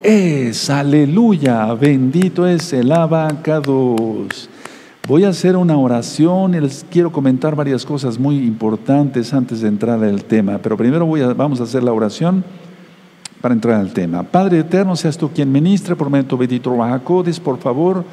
Es, aleluya, bendito es el abacados. Voy a hacer una oración y les quiero comentar varias cosas muy importantes antes de entrar al tema, pero primero vamos a hacer la oración para entrar al tema. Padre eterno, seas tú quien ministre por medio de tu bendito Bajacodes, por favor,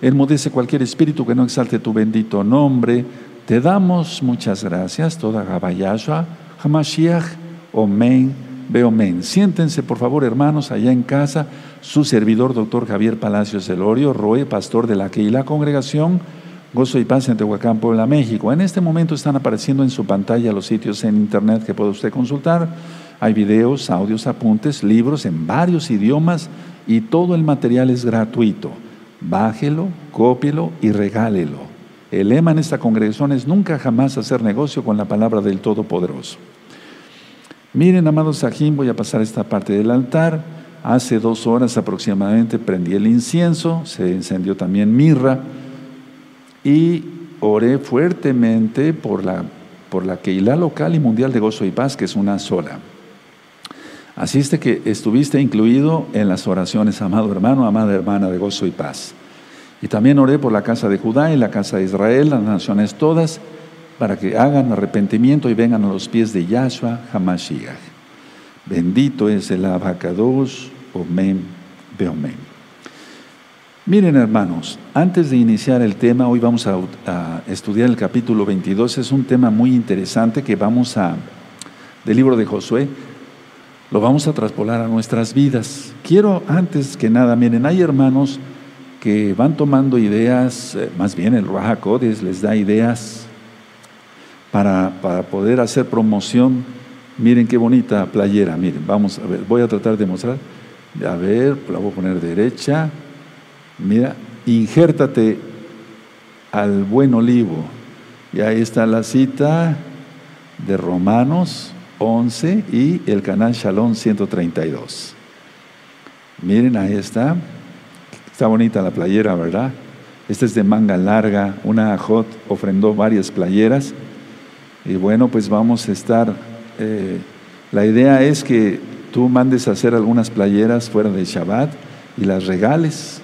enmudece cualquier espíritu que no exalte tu bendito nombre. Te damos muchas gracias, toda Gabayashua, Hamashiach, Omen. Veo men. Siéntense, por favor, hermanos, allá en casa. Su servidor, doctor Javier Palacios Elorio, Roe, pastor de la Keila Congregación, Gozo y Paz en Tehuacán, Puebla, México. En este momento están apareciendo en su pantalla los sitios en internet que puede usted consultar. Hay videos, audios, apuntes, libros en varios idiomas y todo el material es gratuito. Bájelo, cópielo y regálelo. El lema en esta congregación es nunca jamás hacer negocio con la palabra del Todopoderoso. Miren, amados Sajín, voy a pasar esta parte del altar. Hace dos horas aproximadamente prendí el incienso, se encendió también mirra y oré fuertemente por la, por la Keilah local y mundial de gozo y paz, que es una sola. Así es que estuviste incluido en las oraciones, amado hermano, amada hermana de gozo y paz. Y también oré por la casa de Judá y la casa de Israel, las naciones todas, para que hagan arrepentimiento y vengan a los pies de Yahshua Hamashiach. Bendito es el abacados, omen, beomen. Miren hermanos, antes de iniciar el tema, hoy vamos a, a, estudiar el capítulo 22, es un tema muy interesante que vamos a, del libro de Josué, lo vamos a traspolar a nuestras vidas. Quiero antes que nada, miren, hay hermanos que van tomando ideas, eh, más bien el Raja les da ideas para, poder hacer promoción. Miren qué bonita playera, miren, vamos a ver, voy a tratar de mostrar. A ver, la voy a poner derecha. Mira, injértate al buen olivo. Y ahí está la cita de Romanos 11 y el canal Shalom 132. Miren, ahí está. Está bonita la playera, ¿verdad? Esta es de manga larga. Una Ajot ofrendó varias playeras. Y bueno, pues vamos a estar, eh, la idea es que tú mandes a hacer algunas playeras fuera de Shabbat y las regales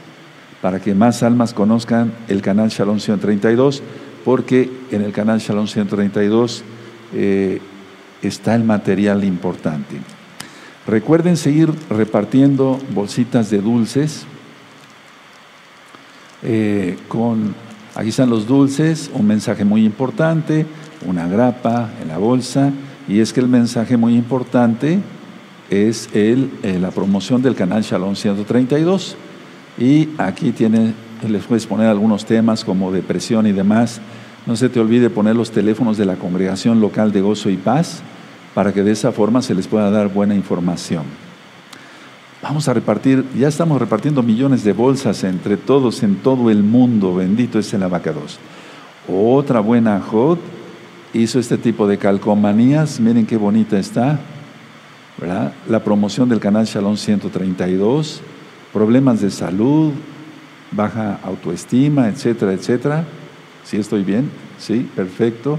para que más almas conozcan el canal Shalom 132, porque en el canal Shalom 132 eh, está el material importante. Recuerden seguir repartiendo bolsitas de dulces eh, con, aquí están los dulces, un mensaje muy importante una grapa en la bolsa, y es que el mensaje muy importante es el, eh, la promoción del canal Shalom 132. Y aquí tiene, les puedes poner algunos temas como depresión y demás. No se te olvide poner los teléfonos de la congregación local de Gozo y Paz para que de esa forma se les pueda dar buena información. Vamos a repartir, ya estamos repartiendo millones de bolsas entre todos en todo el mundo. Bendito es el abacados. Otra buena hot hizo este tipo de calcomanías. Miren qué bonita está. ¿verdad? La promoción del canal Shalom 132, problemas de salud, baja autoestima, etcétera, etcétera. ¿Sí estoy bien? Sí, perfecto.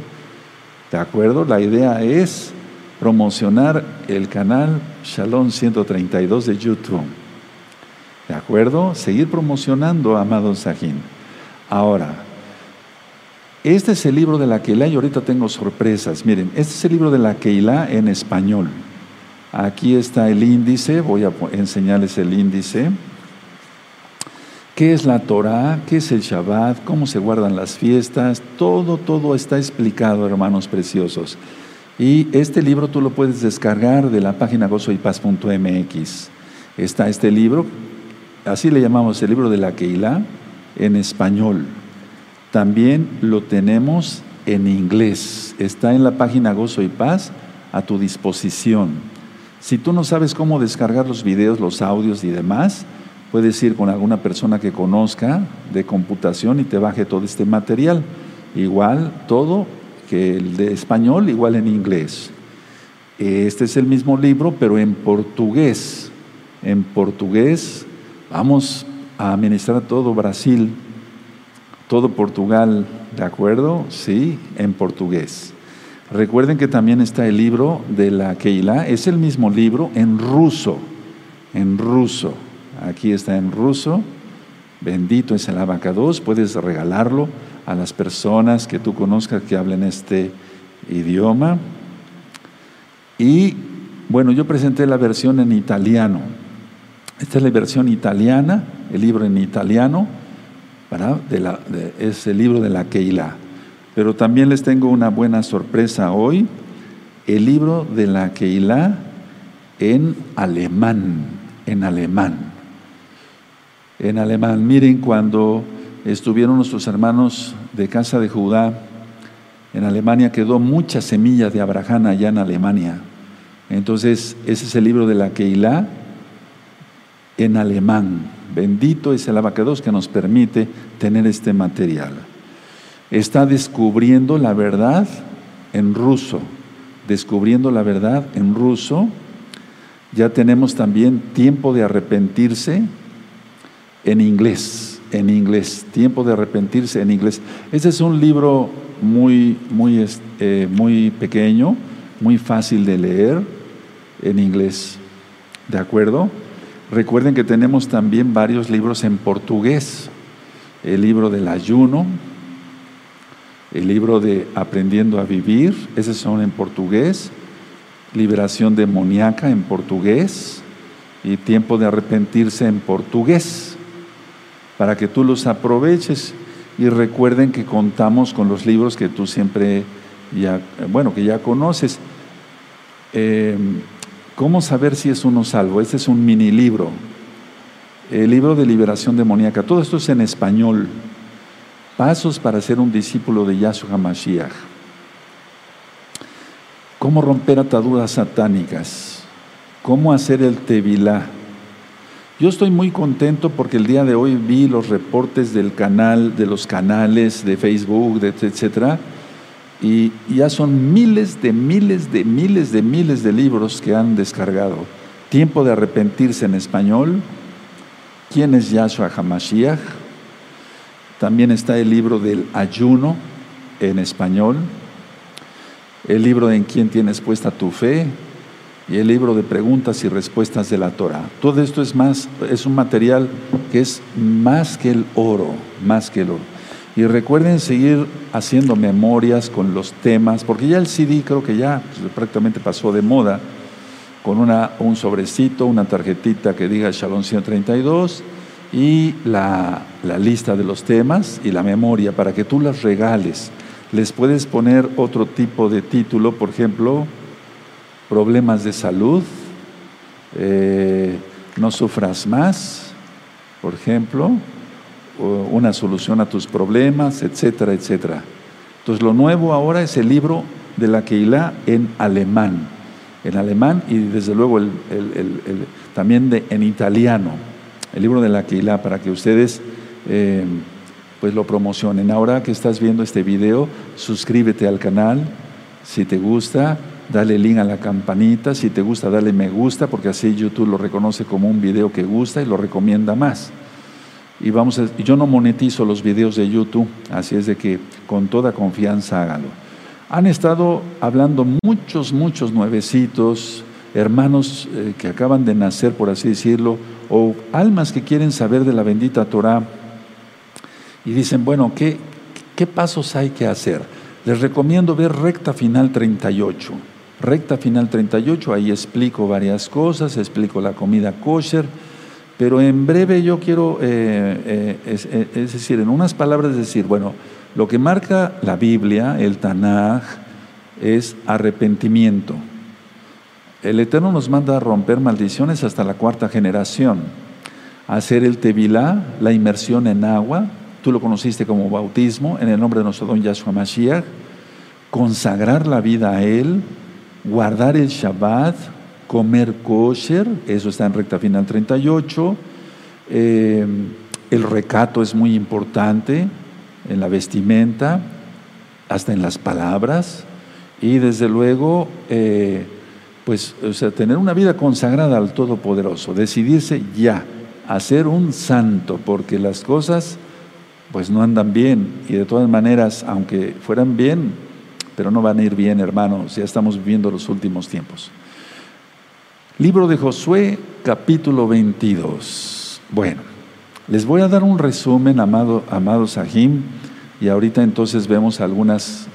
¿De acuerdo? La idea es promocionar el canal Shalom 132 de YouTube. ¿De acuerdo? Seguir promocionando, amado Sajín. Ahora, este es el libro de la Keilah y ahorita tengo sorpresas. Miren, este es el libro de la Keilah en español. Aquí está el índice, voy a enseñarles el índice. ¿Qué es la Torah? ¿Qué es el Shabbat? ¿Cómo se guardan las fiestas? Todo, todo está explicado, hermanos preciosos. Y este libro tú lo puedes descargar de la página gozoypaz.mx. Está este libro, así le llamamos el libro de la Keilah en español. También lo tenemos en inglés. Está en la página Gozo y Paz a tu disposición. Si tú no sabes cómo descargar los videos, los audios y demás, puedes ir con alguna persona que conozca de computación y te baje todo este material. Igual todo que el de español, igual en inglés. Este es el mismo libro, pero en portugués. En portugués vamos a administrar todo Brasil todo Portugal, ¿de acuerdo? Sí, en portugués. Recuerden que también está el libro de la Keilah, es el mismo libro en ruso, en ruso, Aquí está en ruso. Bendito es el abacados. Puedes regalarlo a las personas que tú conozcas que hablen este idioma. Y bueno, yo presenté la versión en italiano. Esta es la versión italiana, el libro en italiano, De la, es el libro de la Keilah. Pero también les tengo una buena sorpresa hoy, el libro de la Keilah en alemán, en alemán. En alemán, miren cuando estuvieron nuestros hermanos de casa de Judá en Alemania, quedó mucha semilla de Abraham allá en Alemania. Entonces, ese es el libro de la Keilah en alemán. Bendito es el abacados que nos permite tener este material está descubriendo la verdad en ruso, descubriendo la verdad en ruso. Ya tenemos también tiempo de arrepentirse en inglés, en inglés, tiempo de arrepentirse en inglés. Este es un libro muy, muy, eh, muy pequeño, muy fácil de leer en inglés. ¿De acuerdo? Recuerden que tenemos también varios libros en portugués. El libro del ayuno, el libro de Aprendiendo a Vivir, esos son en portugués, Liberación demoníaca en portugués y Tiempo de arrepentirse en portugués, para que tú los aproveches y recuerden que contamos con los libros que tú siempre ya, bueno, que ya conoces. Em, ¿Cómo saber si es uno salvo? Este es un mini libro, el libro de liberación demoníaca. Todo esto es en español. Pasos para ser un discípulo de Yahshua Mashiach. Cómo romper ataduras satánicas. Cómo hacer el Tevilá. Yo estoy muy contento porque el día de hoy vi los reportes del canal, de los canales de Facebook, de etcétera, y ya son miles de miles de miles de miles de libros que han descargado. Tiempo de arrepentirse en español. ¿Quién es Yahshua HaMashiach? También está el libro del ayuno en español, el de En quién tienes puesta tu fe y el libro de preguntas y respuestas de la Torah. Todo esto es más, es un material que es más que el oro, más que el oro. Y recuerden seguir haciendo memorias con los temas, porque ya el CD creo que ya pues, prácticamente pasó de moda, con una, un sobrecito, una tarjetita que diga Shalom 132 y la, lista de los temas y la memoria para que tú las regales. Les puedes poner otro tipo de título, por ejemplo, problemas de salud, eh, no sufras más, por ejemplo, una solución a tus problemas, etcétera, etcétera. Entonces lo nuevo ahora es el libro de la Keilah en alemán, en alemán y desde luego también de, en italiano el libro de la Keilah, para que ustedes eh, pues lo promocionen. Ahora que estás viendo este video, suscríbete al canal. Si te gusta, dale link a la campanita. Si te gusta, dale me gusta, porque así YouTube lo reconoce como un video que gusta y lo recomienda más. Y vamos yo no monetizo los videos de YouTube, así es de que con toda confianza hágalo. Han estado hablando muchos, muchos nuevecitos, hermanos eh, que acaban de nacer, por así decirlo, o almas que quieren saber de la bendita Torah y dicen, bueno, ¿qué, qué pasos hay que hacer? Les recomiendo ver Recta Final 38. Recta Final 38, ahí explico varias cosas, explico la comida kosher, pero en breve yo quiero, eh, eh, es, decir, en unas palabras decir, bueno, lo que marca la Biblia, el Tanaj, es arrepentimiento. El Eterno nos manda romper maldiciones hasta la cuarta generación, hacer el Tevilá, la inmersión en agua, tú lo conociste como bautismo, en el nombre de nuestro don Yahshua Mashiach, consagrar la vida a Él, guardar el Shabbat, comer kosher, eso está en recta final 38, eh, el recato es muy importante en la vestimenta, hasta en las palabras, y desde luego... Eh, pues, o sea, tener una vida consagrada al Todopoderoso, decidirse ya a ser un santo, porque las cosas pues no andan bien. Y de todas maneras, aunque fueran bien, pero no van a ir bien, hermanos, ya estamos viviendo los últimos tiempos. Libro de Josué, capítulo 22. Bueno, les voy a dar un resumen, amado, amado Sahim, y ahorita entonces vemos algunas,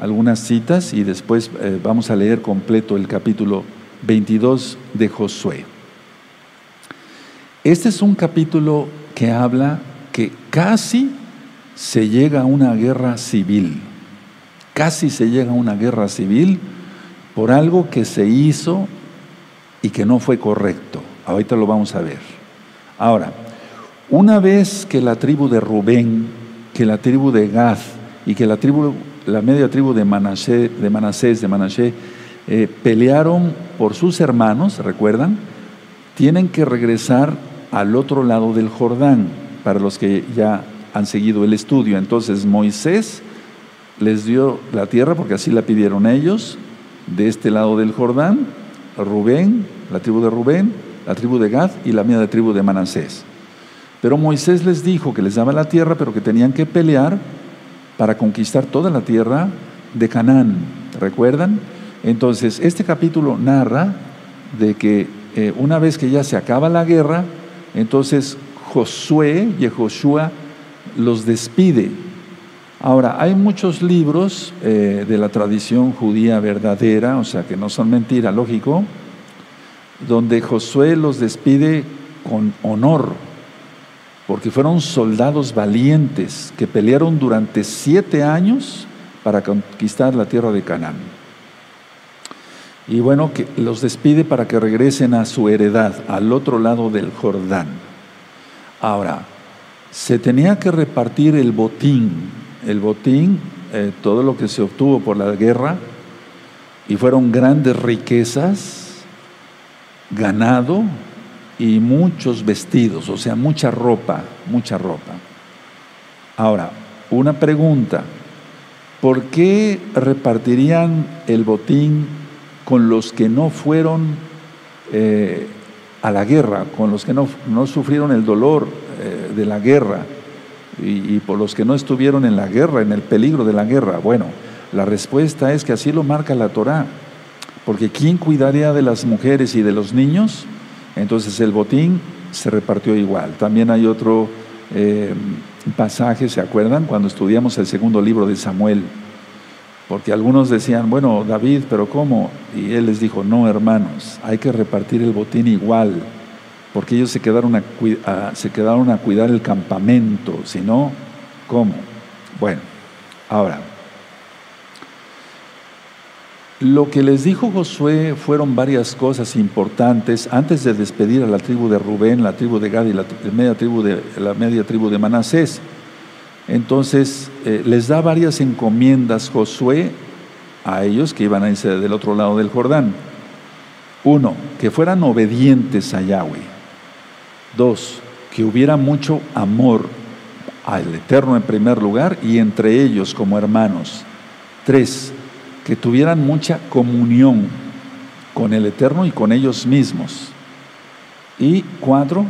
algunas citas y después eh, vamos a leer completo el capítulo 22 de Josué. Este es un capítulo que habla que casi se llega a una guerra civil, casi se llega a una guerra civil por algo que se hizo y que no fue correcto. Ahorita lo vamos a ver. Ahora, una vez que la tribu de Rubén, que la tribu de Gad y que la tribu, la media tribu de Manasés, de Manasés, de eh, pelearon por sus hermanos, ¿recuerdan? Tienen que regresar al otro lado del Jordán, para los que ya han seguido el estudio. Entonces Moisés les dio la tierra, porque así la pidieron ellos, de este lado del Jordán, Rubén, la tribu de Rubén, la tribu de Gad y la media tribu de Manasés. Pero Moisés les dijo que les daba la tierra, pero que tenían que pelear para conquistar toda la tierra de Canaán. ¿Recuerdan? Entonces, este capítulo narra de que eh, una vez que ya se acaba la guerra, entonces Josué, y Joshua, los despide. Ahora, hay muchos libros eh, de la tradición judía verdadera, o sea, que no son mentira, lógico, donde Josué los despide con honor, porque fueron soldados valientes que pelearon durante siete años para conquistar la tierra de Canaán. Y bueno, que los despide para que regresen a su heredad, al otro lado del Jordán. Ahora, se tenía que repartir el botín, el botín, eh, todo lo que se obtuvo por la guerra, y fueron grandes riquezas, ganado, y muchos vestidos, o sea, mucha ropa, mucha ropa. Ahora, una pregunta, ¿por qué repartirían el botín con los que no fueron eh, a la guerra, con los que no, no sufrieron el dolor eh, de la guerra y, por los que no estuvieron en la guerra, en el peligro de la guerra? Bueno, la respuesta es que así lo marca la Torá, porque ¿quién cuidaría de las mujeres y de los niños? Entonces el botín se repartió igual. También hay otro eh, pasaje, ¿se acuerdan? Cuando estudiamos el segundo libro de Samuel, porque algunos decían, bueno, David, pero ¿cómo? Y él les dijo, no, hermanos, hay que repartir el botín igual, porque ellos se quedaron a, se quedaron a cuidar el campamento, si no, ¿cómo? Bueno, ahora, lo que les dijo Josué fueron varias cosas importantes antes de despedir a la tribu de Rubén, la tribu de Gad y la media tribu de, la media tribu de Manasés. Entonces eh, les da varias encomiendas Josué a ellos que iban a irse del otro lado del Jordán. Uno, que fueran obedientes a Yahweh. Dos, que hubiera mucho amor al Eterno en primer lugar y entre ellos como hermanos. Tres, que tuvieran mucha comunión con el Eterno y con ellos mismos. Y cuatro,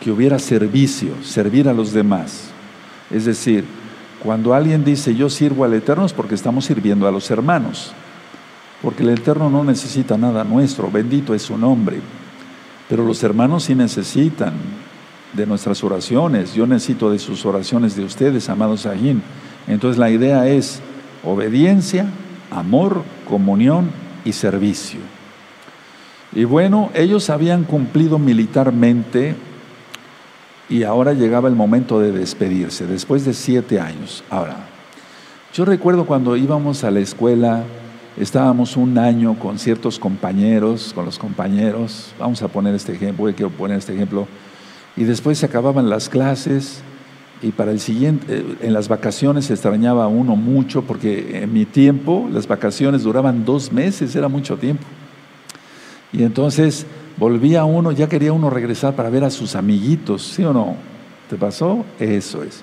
que hubiera servicio, servir a los demás. Es decir, cuando alguien dice yo sirvo al Eterno es porque estamos sirviendo a los hermanos, porque el Eterno no necesita nada nuestro, bendito es su nombre, pero los hermanos sí necesitan de nuestras oraciones, yo necesito de sus oraciones de ustedes, amados Ajín. Entonces la idea es obediencia, amor, comunión y servicio. Y bueno, ellos habían cumplido militarmente y ahora llegaba el momento de despedirse, después de siete años. Ahora, yo recuerdo cuando íbamos a la escuela, estábamos un año con ciertos compañeros, con los compañeros, vamos a poner este ejemplo, quiero poner este ejemplo, y después se acababan las clases y para el siguiente, eh, en las vacaciones se extrañaba uno mucho porque en mi tiempo las vacaciones duraban dos meses, era mucho tiempo. Y entonces volvía uno, ya quería uno regresar para ver a sus amiguitos, ¿sí o no? ¿Te pasó? Eso es.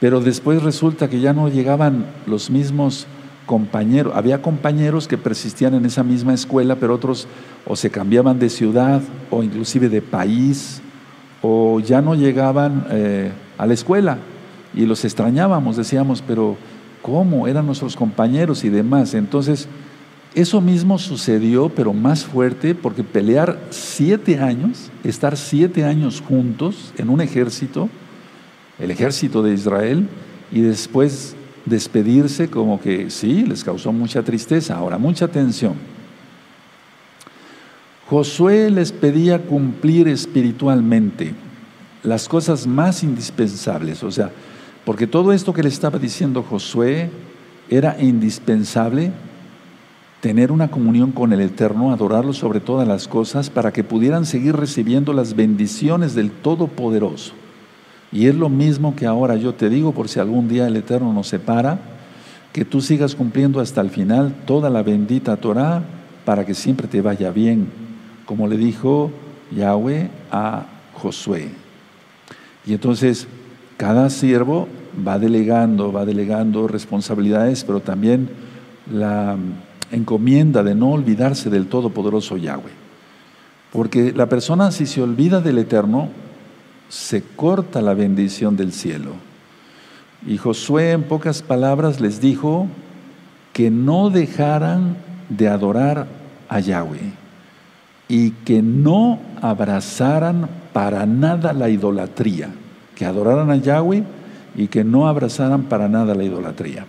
Pero después resulta que ya no llegaban los mismos compañeros. Había compañeros que persistían en esa misma escuela, pero otros o se cambiaban de ciudad o inclusive de país o ya no llegaban eh, a la escuela y los extrañábamos, decíamos, pero ¿cómo? Eran nuestros compañeros y demás. Entonces, Eso mismo sucedió, pero más fuerte, porque pelear siete años, estar siete años juntos en un ejército, el ejército de Israel, y después despedirse como que sí, les causó mucha tristeza. Ahora, mucha atención. Josué les pedía cumplir espiritualmente las cosas más indispensables, o sea, porque todo esto que le estaba diciendo Josué era indispensable tener una comunión con el Eterno, adorarlo sobre todas las cosas, para que pudieran seguir recibiendo las bendiciones del Todopoderoso. Y es lo mismo que ahora yo te digo, por si algún día el Eterno nos separa, que tú sigas cumpliendo hasta el final toda la bendita Torah para que siempre te vaya bien, como le dijo Yahweh a Josué. Y entonces cada siervo va delegando, va delegando responsabilidades, pero también la encomienda de no olvidarse del Todopoderoso Yahweh. Porque la persona si se olvida del Eterno, se corta la bendición del cielo. Y Josué en pocas palabras les dijo que no dejaran de adorar a Yahweh y que no abrazaran para nada la idolatría, que adoraran a Yahweh y que no abrazaran para nada la idolatría.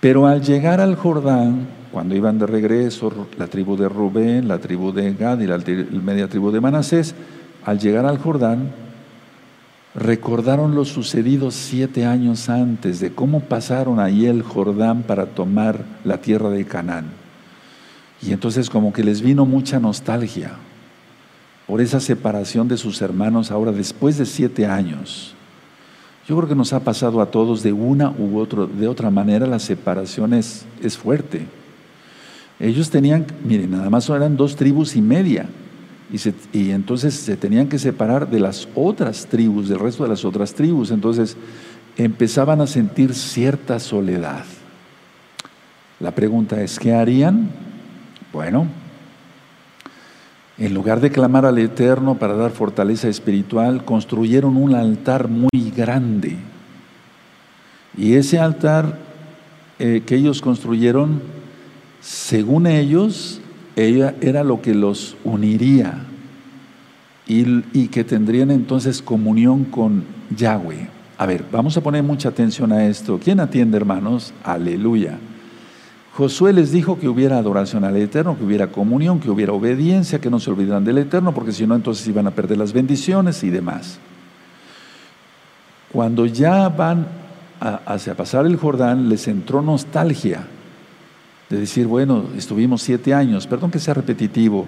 Pero al llegar al Jordán, cuando iban de regreso la tribu de Rubén, la tribu de Gad y la media tribu de Manasés, al llegar al Jordán, recordaron lo sucedido siete años antes de cómo pasaron ahí el Jordán para tomar la tierra de Canaán. Y entonces como que les vino mucha nostalgia por esa separación de sus hermanos ahora después de siete años. Yo creo que nos ha pasado a todos de una u otra, de otra manera la separación es, es fuerte. Ellos tenían, miren, nada más eran dos tribus y media y, entonces se tenían que separar de las otras tribus, del resto de las otras tribus. Entonces empezaban a sentir cierta soledad. La pregunta es, ¿qué harían? Bueno, en lugar de clamar al Eterno para dar fortaleza espiritual, construyeron un altar muy grande. Y ese altar eh, que ellos construyeron, según ellos, ella era lo que los uniría y, que tendrían entonces comunión con Yahweh. A ver, vamos a poner mucha atención a esto. ¿Quién atiende, hermanos? Aleluya. Josué les dijo que hubiera adoración al Eterno, que hubiera comunión, que hubiera obediencia, que no se olvidaran del Eterno, porque si no, entonces iban a perder las bendiciones y demás. Cuando ya van hacia pasar el Jordán, les entró nostalgia de decir, bueno, estuvimos siete años, perdón que sea repetitivo,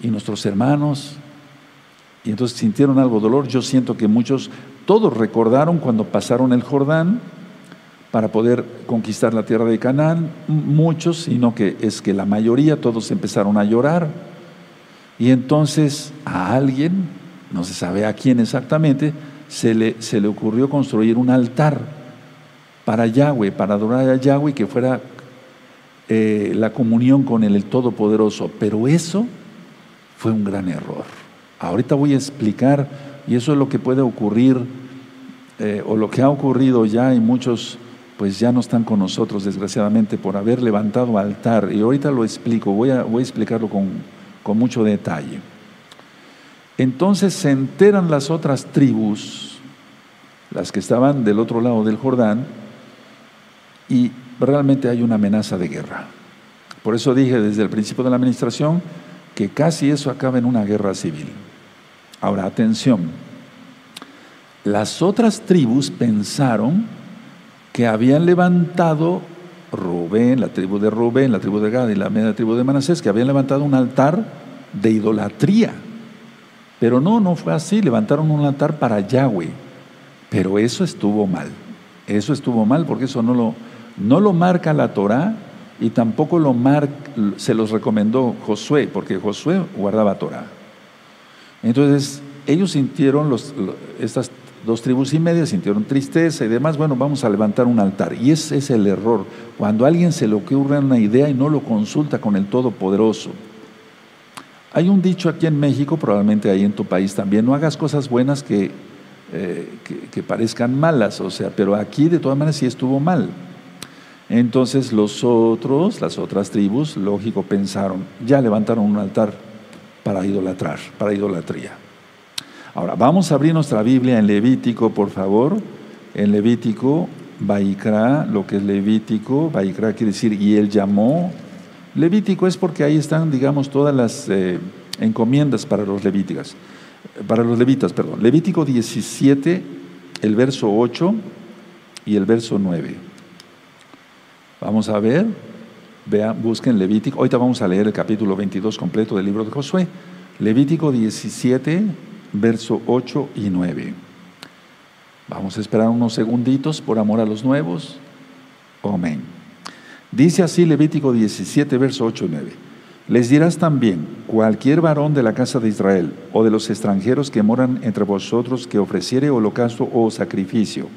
y nuestros hermanos, y entonces sintieron algo dolor. Yo siento que muchos, todos recordaron cuando pasaron el Jordán para poder conquistar la tierra de Canaán, muchos, sino que es que la mayoría, todos empezaron a llorar. Y entonces a alguien, no se sabe a quién exactamente, se le, se le ocurrió construir un altar para Yahweh, para adorar a Yahweh, que fuera eh, la comunión con el, Todopoderoso, pero eso fue un gran error. Ahorita voy a explicar, y eso es lo que puede ocurrir, eh, o lo que ha ocurrido ya, y muchos pues ya no están con nosotros, desgraciadamente, por haber levantado altar. Y ahorita lo explico, voy a, voy a explicarlo con, con mucho detalle. Entonces se enteran las otras tribus, las que estaban del otro lado del Jordán, y realmente hay una amenaza de guerra. Por eso dije desde el principio de la administración que casi eso acaba en una guerra civil. Ahora, atención, las otras tribus pensaron que habían levantado Rubén, la tribu de Rubén, la tribu de Gad y la media tribu de Manasés, que habían levantado un altar de idolatría. Pero no, no fue así, levantaron un altar para Yahweh. Pero eso estuvo mal. Eso estuvo mal porque eso no lo, no lo marca la Torah y tampoco lo se los recomendó Josué, porque Josué guardaba Torah. Entonces, ellos sintieron, los, estas dos tribus y media sintieron tristeza y demás, bueno, vamos a levantar un altar. Y ese es el error, cuando alguien se le ocurre una idea y no lo consulta con el Todopoderoso. Hay un dicho aquí en México, probablemente ahí en tu país también, no hagas cosas buenas que, eh, que parezcan malas, o sea, pero aquí de todas maneras sí estuvo mal. Entonces los otros, las otras tribus, lógico, pensaron, ya levantaron un altar para idolatrar, para idolatría. Ahora, vamos a abrir nuestra Biblia en Levítico, por favor. En Levítico, Baikra, lo que es Levítico, Baikra quiere decir, y él llamó. Levítico es porque ahí están, digamos, todas las eh, encomiendas para los levíticas, para los levitas, perdón. Levítico 17, el verso 8 y el verso 9. Vamos a ver, vean, busquen Levítico. Ahorita vamos a leer el capítulo 22 completo del libro de Josué. Levítico 17, verso 8 y 9. Vamos a esperar unos segunditos por amor a los nuevos. Amén. Dice así Levítico 17, verso 8 y 9. Les dirás también, cualquier varón de la casa de Israel o de los extranjeros que moran entre vosotros que ofreciere holocausto o sacrificio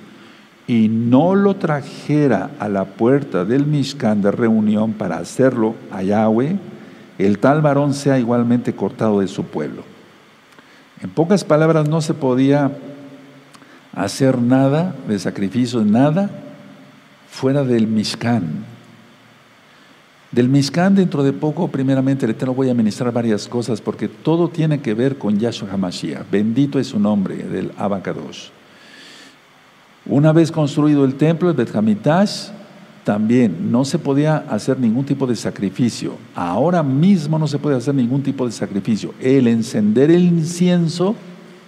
y no lo trajera a la puerta del Mishkan de reunión para hacerlo a Yahweh, el tal varón sea igualmente cortado de su pueblo. En pocas palabras, no se podía hacer nada de sacrificio, nada fuera del Mishkan. Del Mishkan dentro de poco, primeramente, el Eterno voy a ministrar varias cosas porque todo tiene que ver con Yahshua HaMashiach. Bendito es su nombre, del Abacados. Una vez construido el templo, el Bet también no se podía hacer ningún tipo de sacrificio. Ahora mismo no se puede hacer ningún tipo de sacrificio. El encender el incienso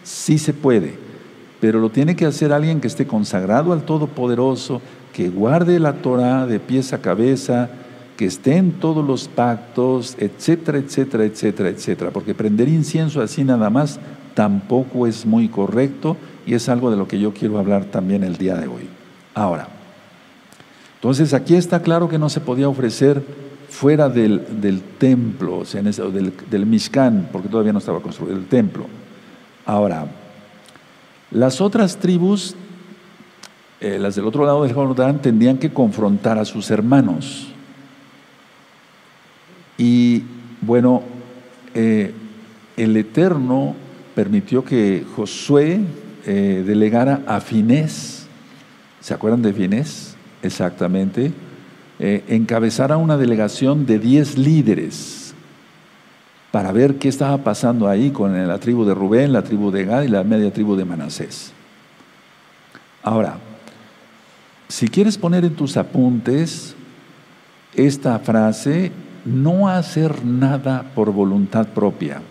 sí se puede, pero lo tiene que hacer alguien que esté consagrado al Todopoderoso, que guarde la Torah de pies a cabeza, que esté en todos los pactos, etcétera, etcétera, etcétera, etcétera. Porque prender incienso así nada más tampoco es muy correcto y es algo de lo que yo quiero hablar también el día de hoy. Ahora, entonces aquí está claro que no se podía ofrecer fuera del, templo, o sea, del, del Mishkan, porque todavía no estaba construido el templo. Ahora, las otras tribus, eh, las del otro lado del Jordán, tendrían que confrontar a sus hermanos. Y bueno, eh, el Eterno permitió que Josué eh, delegara a Finés, ¿se acuerdan de Finés? Exactamente. Eh, encabezara una delegación de 10 líderes para ver qué estaba pasando ahí con la tribu de Rubén, la tribu de Gad y la media tribu de Manasés. Ahora, si quieres poner en tus apuntes esta frase, no hacer nada por voluntad propia.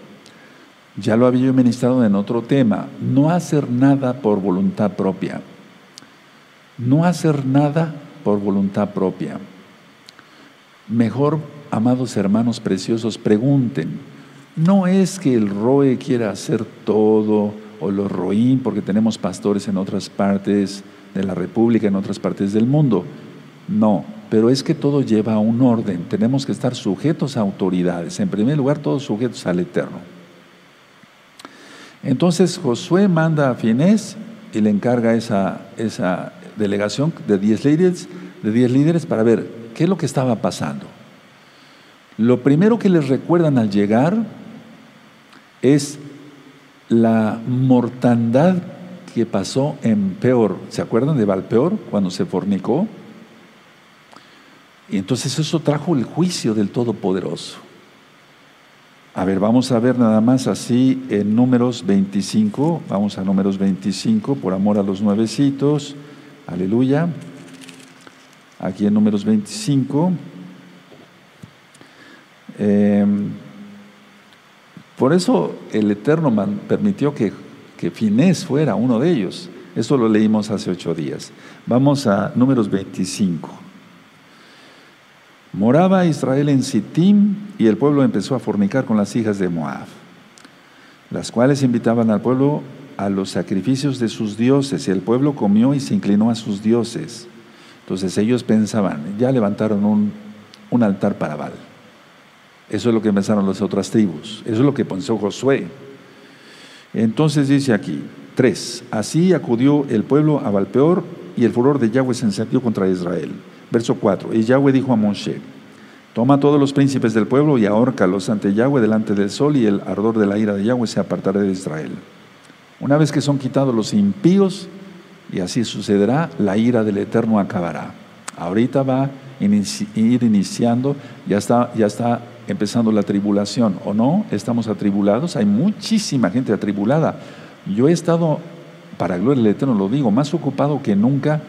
Ya lo había ministrado en otro tema. No hacer nada por voluntad propia. No hacer nada por voluntad propia. Mejor, amados hermanos preciosos, pregunten. No es que el ROE quiera hacer todo o los ROIN, porque tenemos pastores en otras partes de la República, en otras partes del mundo. No, pero es que todo lleva a un orden. Tenemos que estar sujetos a autoridades. En primer lugar, todos sujetos al Eterno. Entonces Josué manda a Finés y le encarga esa, esa delegación de 10 líderes, de líderes para ver qué es lo que estaba pasando. Lo primero que les recuerdan al llegar es la mortandad que pasó en Peor. ¿Se acuerdan de Valpeor cuando se fornicó? Y entonces eso trajo el juicio del Todopoderoso. A ver, vamos a ver nada más así en números 25. Vamos a números 25, por amor a los nuevecitos. Aleluya. Aquí en números 25. Em, por eso el Eterno permitió que, que Finés fuera uno de ellos. Esto lo leímos hace ocho días. Vamos a números 25. Moraba Israel en Sittim y el pueblo empezó a fornicar con las hijas de Moab, las cuales invitaban al pueblo a los sacrificios de sus dioses y el pueblo comió y se inclinó a sus dioses. Entonces ellos pensaban, ya levantaron un, altar para Baal. Eso es lo que pensaron las otras tribus. Eso es lo que pensó Josué. Entonces dice aquí, tres, así acudió el pueblo a Balpeor y el furor de Yahweh se encendió contra Israel. Verso 4. Y Yahweh dijo a Moshe, toma a todos los príncipes del pueblo y ahórcalos ante Yahweh delante del sol y el ardor de la ira de Yahweh se apartará de Israel. Una vez que son quitados los impíos, y así sucederá, la ira del Eterno acabará. Ahorita va ir iniciando, ya está, ya está empezando la tribulación, ¿o no? Estamos atribulados, hay muchísima gente atribulada. Yo he estado, para gloria del Eterno lo digo, más ocupado que nunca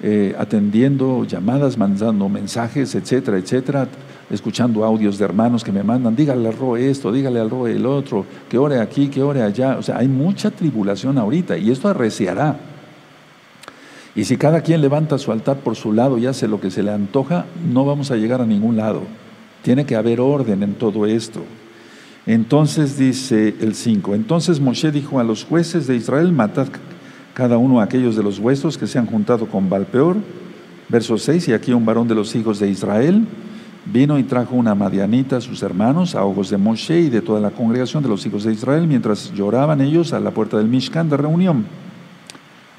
eh, atendiendo llamadas, mandando mensajes, etcétera, etcétera, escuchando audios de hermanos que me mandan, dígale al Roe esto, dígale al Roe el otro, que ore aquí, que ore allá. O sea, hay mucha tribulación ahorita y esto arreciará. Y si cada quien levanta su altar por su lado y hace lo que se le antoja, no vamos a llegar a ningún lado. Tiene que haber orden en todo esto. Entonces dice el 5, entonces Moshe dijo a los jueces de Israel, matad cada uno aquellos de los vuestros que se han juntado con Balpeor. Verso 6, y aquí un varón de los hijos de Israel vino y trajo una madianita a sus hermanos, a ojos de Moshe y de toda la congregación de los hijos de Israel, mientras lloraban ellos a la puerta del Mishkan de reunión.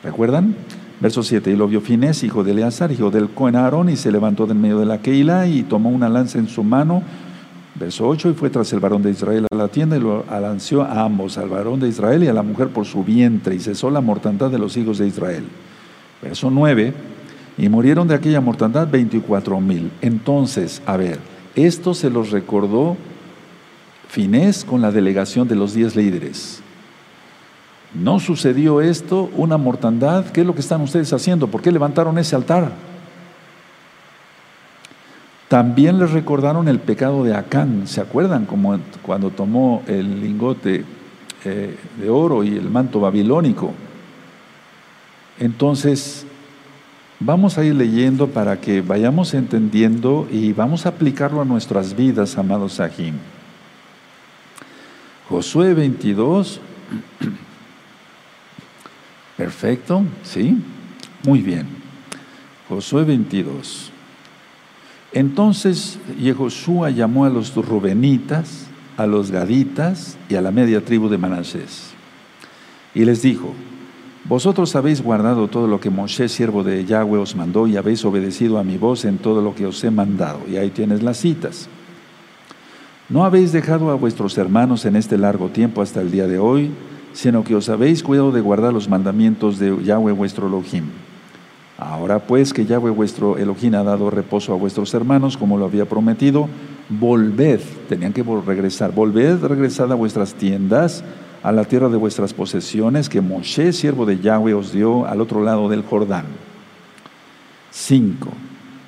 ¿Recuerdan? Verso 7, y lo vio Finés, hijo de Eleazar, hijo del Cohen Aarón, y se levantó del medio de la Keilah y tomó una lanza en su mano Verso 8, y fue tras el varón de Israel a la tienda y lo alanció a ambos, al varón de Israel y a la mujer por su vientre, y cesó la mortandad de los hijos de Israel. Verso 9, y murieron de aquella mortandad 24 mil. Entonces, a ver, esto se los recordó Finés con la delegación de los diez líderes. No sucedió esto, una mortandad, ¿qué es lo que están ustedes haciendo? ¿Por qué levantaron ese altar? También les recordaron el pecado de Acán, ¿se acuerdan? Como cuando tomó el lingote eh, de oro y el manto babilónico. Entonces, vamos a ir leyendo para que vayamos entendiendo y vamos a aplicarlo a nuestras vidas, amados Sahim. Josué 22. Perfecto, ¿sí? Muy bien. Josué 22. Entonces Yehoshua llamó a los rubenitas, a los gaditas y a la media tribu de Manasés. Y les dijo, vosotros habéis guardado todo lo que Moshe, siervo de Yahweh, os mandó y habéis obedecido a mi voz en todo lo que os he mandado. Y ahí tienes las citas. No habéis dejado a vuestros hermanos en este largo tiempo hasta el día de hoy, sino que os habéis cuidado de guardar los mandamientos de Yahweh vuestro Elohim Ahora pues que Yahweh vuestro Elohim ha dado reposo a vuestros hermanos como lo había prometido, volved, tenían que regresar, volved, regresad a vuestras tiendas, a la tierra de vuestras posesiones que Moshe, siervo de Yahweh, os dio al otro lado del Jordán. 5.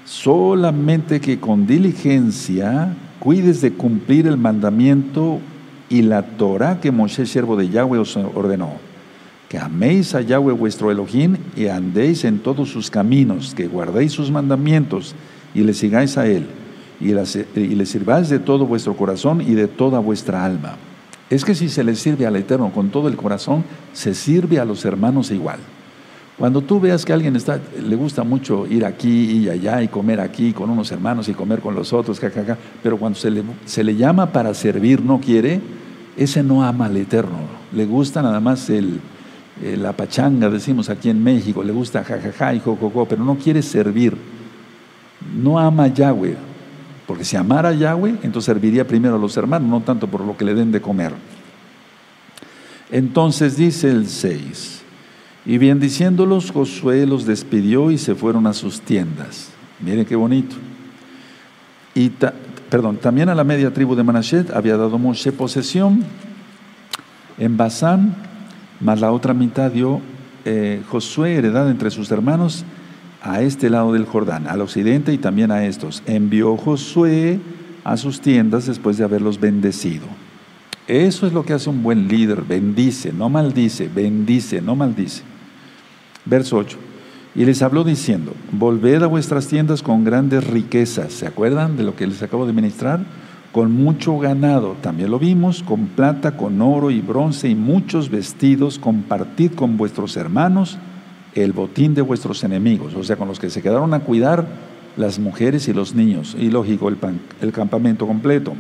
Solamente que con diligencia cuides de cumplir el mandamiento y la Torah que Moshe, siervo de Yahweh, os ordenó que améis a Yahweh vuestro Elohim y andéis en todos sus caminos, que guardéis sus mandamientos y le sigáis a Él, y, le sirváis de todo vuestro corazón y de toda vuestra alma. Es que si se le sirve al Eterno con todo el corazón, se sirve a los hermanos igual. Cuando tú veas que a alguien está, le gusta mucho ir aquí y allá y comer aquí con unos hermanos y comer con los otros, jajaja, pero cuando se le, se le llama para servir, no quiere, ese no ama al Eterno. Le gusta nada más el, eh, la pachanga, decimos aquí en México, le gusta jajaja y jojojo, pero no quiere servir. No ama a Yahweh, porque si amara a Yahweh, entonces serviría primero a los hermanos, no tanto por lo que le den de comer. Entonces dice el 6, y bien diciéndolos, Josué los despidió y se fueron a sus tiendas. Miren qué bonito. Y perdón, también a la media tribu de Manashet había dado Moshe posesión en Basán mas la otra mitad dio eh, Josué heredad entre sus hermanos a este lado del Jordán, al occidente y también a estos. Envió Josué a sus tiendas después de haberlos bendecido. Eso es lo que hace un buen líder, bendice, no maldice, bendice, no maldice. Verso 8. Y les habló diciendo, volved a vuestras tiendas con grandes riquezas. ¿Se acuerdan de lo que les acabo de ministrar? Con mucho ganado, también lo vimos, con plata, con oro y bronce y muchos vestidos, compartid con vuestros hermanos el botín de vuestros enemigos, o sea, con los que se quedaron a cuidar las mujeres y los niños, y lógico, el, el campamento completo.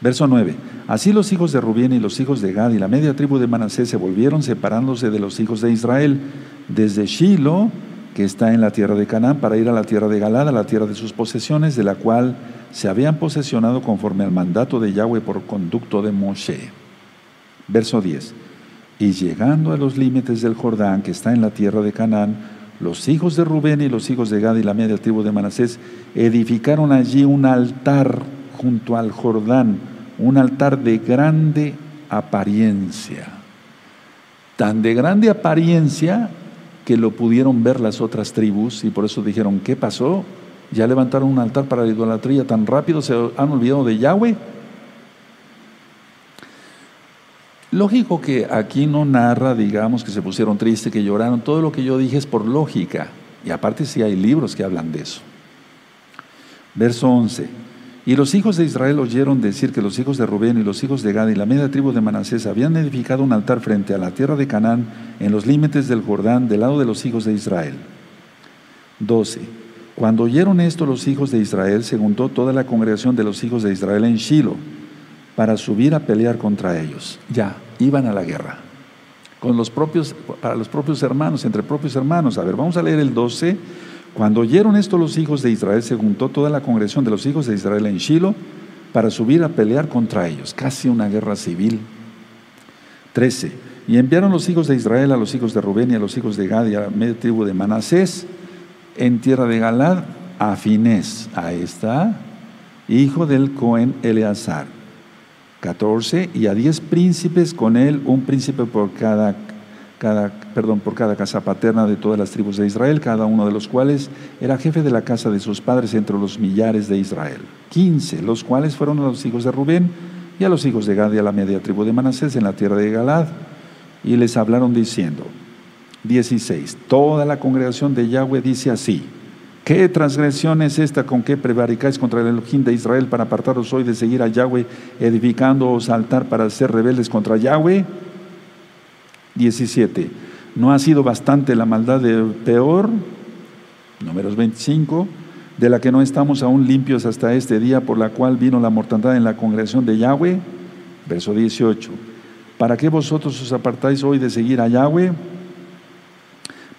Verso 9. Así los hijos de Rubén y los hijos de Gad y la media tribu de Manasés se volvieron separándose de los hijos de Israel, desde Shiloh, que está en la tierra de Canaán, para ir a la tierra de Galad, a la tierra de sus posesiones, de la cual se habían posesionado conforme al mandato de Yahweh por conducto de Moshe. Verso 10. Y llegando a los límites del Jordán, que está en la tierra de Canaán, los hijos de Rubén y los hijos de Gad y la media tribu de Manasés edificaron allí un altar junto al Jordán, un altar de grande apariencia. Tan de grande apariencia que lo pudieron ver las otras tribus y por eso dijeron, ¿qué pasó? Ya levantaron un altar para la idolatría tan rápido, se han olvidado de Yahweh. Lógico que aquí no narra, digamos, que se pusieron tristes, que lloraron. Todo lo que yo dije es por lógica. Y aparte sí hay libros que hablan de eso. Verso 11. Y los hijos de Israel oyeron decir que los hijos de Rubén y los hijos de Gad y la media tribu de Manasés habían edificado un altar frente a la tierra de Canaán en los límites del Jordán del lado de los hijos de Israel. 12. Cuando oyeron esto los hijos de Israel, se juntó toda la congregación de los hijos de Israel en Shiloh para subir a pelear contra ellos. Ya, iban a la guerra. Con los propios, para los propios hermanos, entre propios hermanos. A ver, vamos a leer el 12. Cuando oyeron esto los hijos de Israel, se juntó toda la congregación de los hijos de Israel en Shiloh para subir a pelear contra ellos. Casi una guerra civil. 13. Y enviaron los hijos de Israel a los hijos de Rubén y a los hijos de Gad y a la media tribu de Manasés en tierra de Galad a Finés. Ahí está, hijo del Cohen Eleazar 14, y a diez príncipes con él, un príncipe por cada, cada, perdón, por cada casa paterna de todas las tribus de Israel, cada uno de los cuales era jefe de la casa de sus padres entre los millares de Israel. 15, los cuales fueron a los hijos de Rubén y a los hijos de Gad y a la media tribu de Manasés en la tierra de Galad, y les hablaron diciendo, 16, toda la congregación de Yahweh dice así, ¿Qué transgresión es esta con que prevaricáis contra el Elohim de Israel para apartaros hoy de seguir a Yahweh, edificándoos altar para ser rebeldes contra Yahweh? 17. ¿No ha sido bastante la maldad de peor? Números 25. De la que no estamos aún limpios hasta este día, por la cual vino la mortandad en la congregación de Yahweh. Verso 18. ¿Para qué vosotros os apartáis hoy de seguir a Yahweh?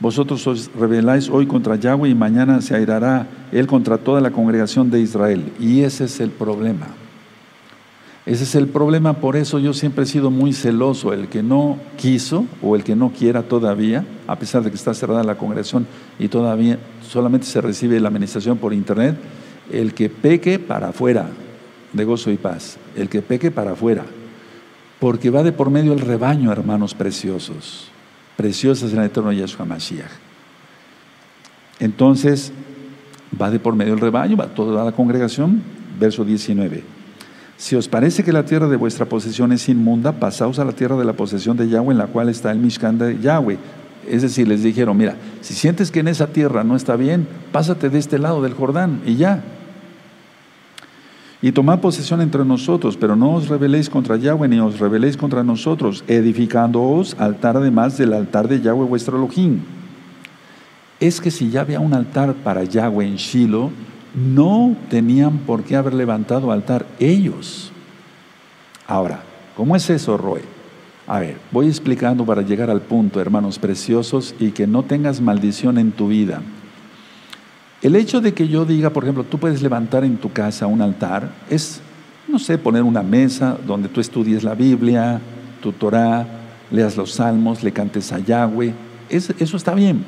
Vosotros os rebeláis hoy contra Yahweh y mañana se airará él contra toda la congregación de Israel. Y ese es el problema. Ese es el problema, por eso yo siempre he sido muy celoso. El que no quiso o el que no quiera todavía, a pesar de que está cerrada la congregación y todavía solamente se recibe la administración por internet, el que peque para afuera de gozo y paz, el que peque para afuera, porque va de por medio el rebaño, hermanos preciosos preciosas en el eterno Yeshua Mashiach. Entonces, va de por medio del rebaño, va toda la congregación, verso 19. Si os parece que la tierra de vuestra posesión es inmunda, pasaos a la tierra de la posesión de Yahweh, en la cual está el Mishkan de Yahweh. Es decir, les dijeron, mira, si sientes que en esa tierra no está bien, pásate de este lado del Jordán y ya y tomad posesión entre nosotros, pero no os rebeléis contra Yahweh ni os rebeléis contra nosotros, edificándoos altar además del altar de Yahweh vuestro Elohim. Es que si ya había un altar para Yahweh en Shiloh, no tenían por qué haber levantado altar ellos. Ahora, ¿cómo es eso, Roy? A ver, voy explicando para llegar al punto, hermanos preciosos, y que no tengas maldición en tu vida. El hecho de que yo diga, por ejemplo, tú puedes levantar en tu casa un altar, es, no sé, poner una mesa donde tú estudies la Biblia, tu Torah, leas los salmos, le cantes a Yahweh, eso está bien.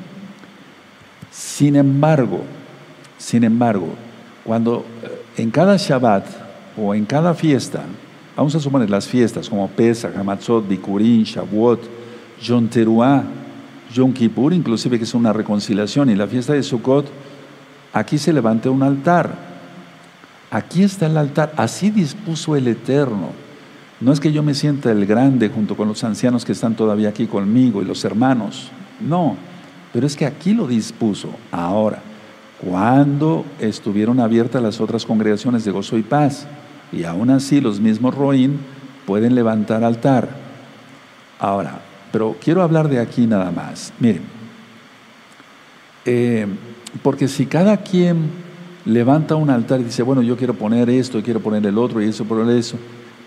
Sin embargo, sin embargo, cuando eh, en cada Shabbat o en cada fiesta, vamos a suponer las fiestas como Pesach, Hamatzot, Bikurin, Shavuot, Yom Teruah, Yom Kippur, inclusive que es una reconciliación, y la fiesta de Sukkot, aquí se levante un altar. Aquí está el altar, así dispuso el Eterno. No es que yo me sienta el grande junto con los ancianos que están todavía aquí conmigo y los hermanos, no, pero es que aquí lo dispuso. Ahora, cuando estuvieron abiertas las otras congregaciones de gozo y paz, y aún así los mismos Roín pueden levantar altar. Ahora, pero quiero hablar de aquí nada más. Miren, eh, porque si cada quien levanta un altar y dice, bueno, yo quiero poner esto, y quiero poner el otro y eso, poner eso,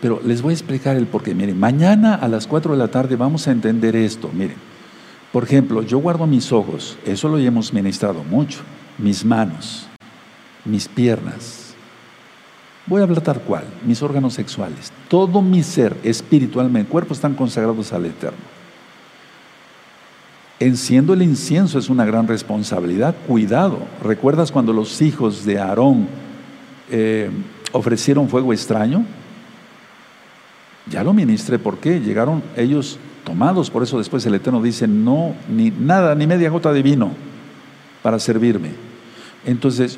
pero les voy a explicar el porqué. Miren, mañana a las 4 de la tarde vamos a entender esto. Miren, por ejemplo, yo guardo mis ojos, eso lo hemos ministrado mucho, mis manos, mis piernas. Voy a hablar tal cual, mis órganos sexuales, todo mi ser espiritualmente, cuerpo están consagrados al Eterno. Enciendo el incienso es una gran responsabilidad. Cuidado. ¿Recuerdas cuando los hijos de Aarón eh, ofrecieron fuego extraño? Ya lo ministré, ¿por qué? Llegaron ellos tomados, por eso después el Eterno dice, no, ni nada, ni media gota de vino para servirme. Entonces,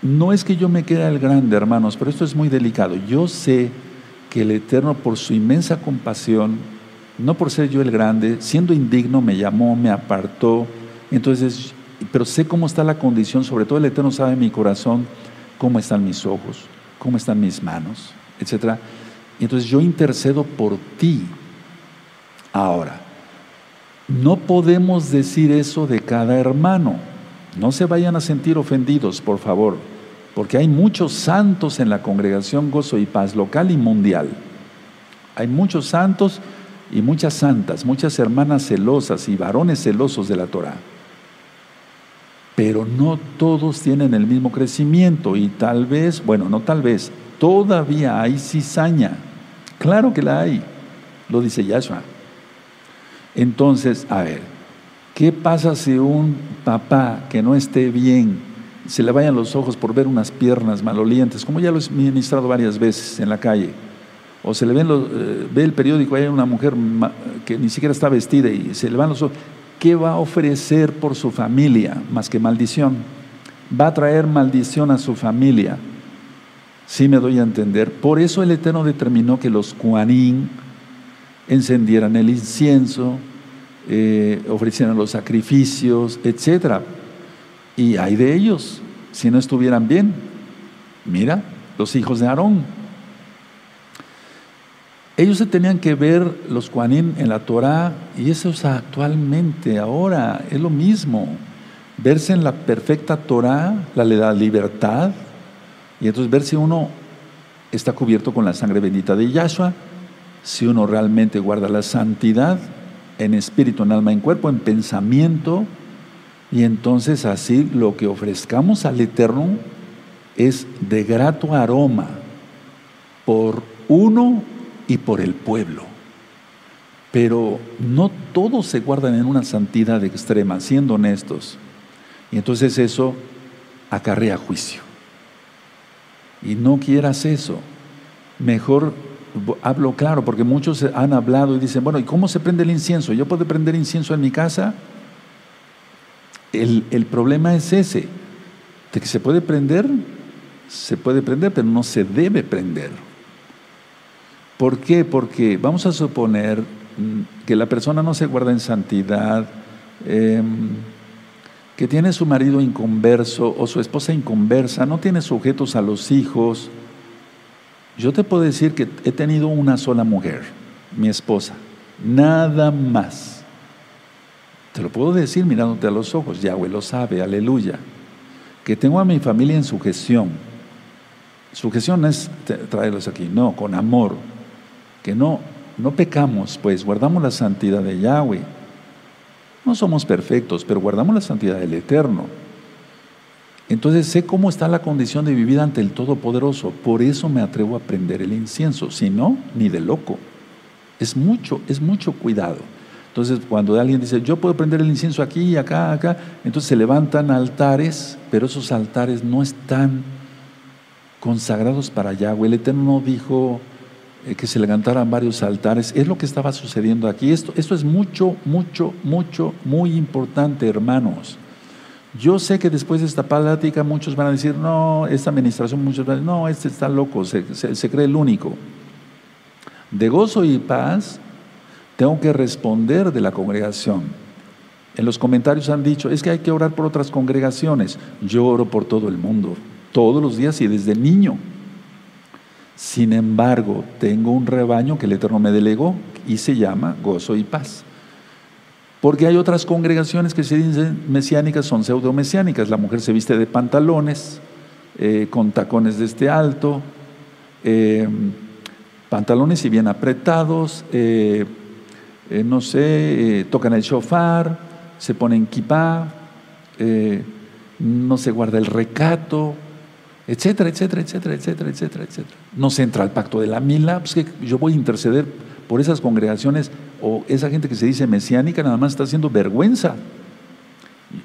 no es que yo me quede el grande, hermanos, pero esto es muy delicado. Yo sé que el Eterno, por su inmensa compasión, no por ser yo el grande, siendo indigno, me llamó, me apartó. Entonces, pero sé cómo está la condición, sobre todo el Eterno sabe mi corazón, cómo están mis ojos, cómo están mis manos, etc. Entonces yo intercedo por ti. Ahora, no podemos decir eso de cada hermano. No se vayan a sentir ofendidos, por favor, porque hay muchos santos en la congregación Gozo y Paz local y mundial. Hay muchos santos y muchas santas, muchas hermanas celosas y varones celosos de la Torah. Pero no todos tienen el mismo crecimiento y tal vez, bueno, no tal vez, todavía hay cizaña. Claro que la hay, lo dice Yahshua. Entonces, a ver, ¿Qué pasa si un papá que no esté bien, se le vayan los ojos por ver unas piernas malolientes, como ya lo he ministrado varias veces en la calle? O se le ven eh, ve el periódico, hay una mujer que ni siquiera está vestida y se le van los ojos. ¿Qué va a ofrecer por su familia más que maldición? Va a traer maldición a su familia. Sí me doy a entender. Por eso el Eterno determinó que los cuanín encendieran el incienso, eh, ofrecieran los sacrificios, etc. Y hay de ellos, si no estuvieran bien. Mira, los hijos de Aarón. Ellos se tenían que ver los Juanín en la Torah y eso es actualmente, ahora, es lo mismo. Verse en la perfecta Torah, la le da libertad y entonces ver si uno está cubierto con la sangre bendita de Yahshua, si uno realmente guarda la santidad en espíritu, en alma, en cuerpo, en pensamiento, y entonces así lo que ofrezcamos al Eterno es de grato aroma por uno y por el pueblo. Pero no todos se guardan en una santidad extrema, siendo honestos. Y entonces eso acarrea juicio. Y no quieras eso. Mejor hablo claro, porque muchos han hablado y dicen, bueno, ¿y cómo se prende el incienso? ¿Yo puedo prender incienso en mi casa? El, el problema es ese, de que se puede prender, se puede prender, pero no se debe prender. ¿Por qué? Porque vamos a suponer mm, que la persona no se guarda en santidad, em, que tiene su marido inconverso o su esposa inconversa, no tiene sujetos a los hijos, yo te puedo decir que he tenido una sola mujer, mi esposa, nada más. Te lo puedo decir mirándote a los ojos, Yahweh lo sabe, aleluya. Que tengo a mi familia en sujeción. Sujeción no es traerlos aquí, no, con amor. Que no, no pecamos, pues guardamos la santidad de Yahweh. No somos perfectos, pero guardamos la santidad del Eterno. Entonces sé cómo está la condición de vivir ante el Todopoderoso. Por eso me atrevo a prender el incienso. Si no, ni de loco. Es mucho, es mucho cuidado. Entonces, cuando alguien dice, yo puedo prender el incienso aquí, acá, acá, entonces se levantan altares, pero esos altares no están consagrados para Yahweh. El Eterno no dijo eh, que se levantaran varios altares. Es lo que estaba sucediendo aquí. Esto, esto es mucho, mucho, mucho, muy importante, hermanos. Yo sé que después de esta plática muchos van a decir, no, esta administración, muchos van a decir, no, este está loco, se, cree el único. De gozo y paz tengo que responder de la congregación. En los comentarios han dicho, es que hay que orar por otras congregaciones. Yo oro por todo el mundo, todos los días y desde niño. Sin embargo, tengo un rebaño que el Eterno me delegó y se llama gozo y paz. Porque hay otras congregaciones que se dicen mesiánicas, son pseudo-mesiánicas. La mujer se viste de pantalones, eh, con tacones de este alto, eh, pantalones y bien apretados, eh, no sé, tocan el shofar, se ponen kipá, no se guarda el recato, etcétera, etcétera, etcétera, etcétera, etcétera, etcétera. No se entra al pacto de la mila, pues que yo voy a interceder por esas congregaciones o esa gente que se dice mesiánica nada más está haciendo vergüenza.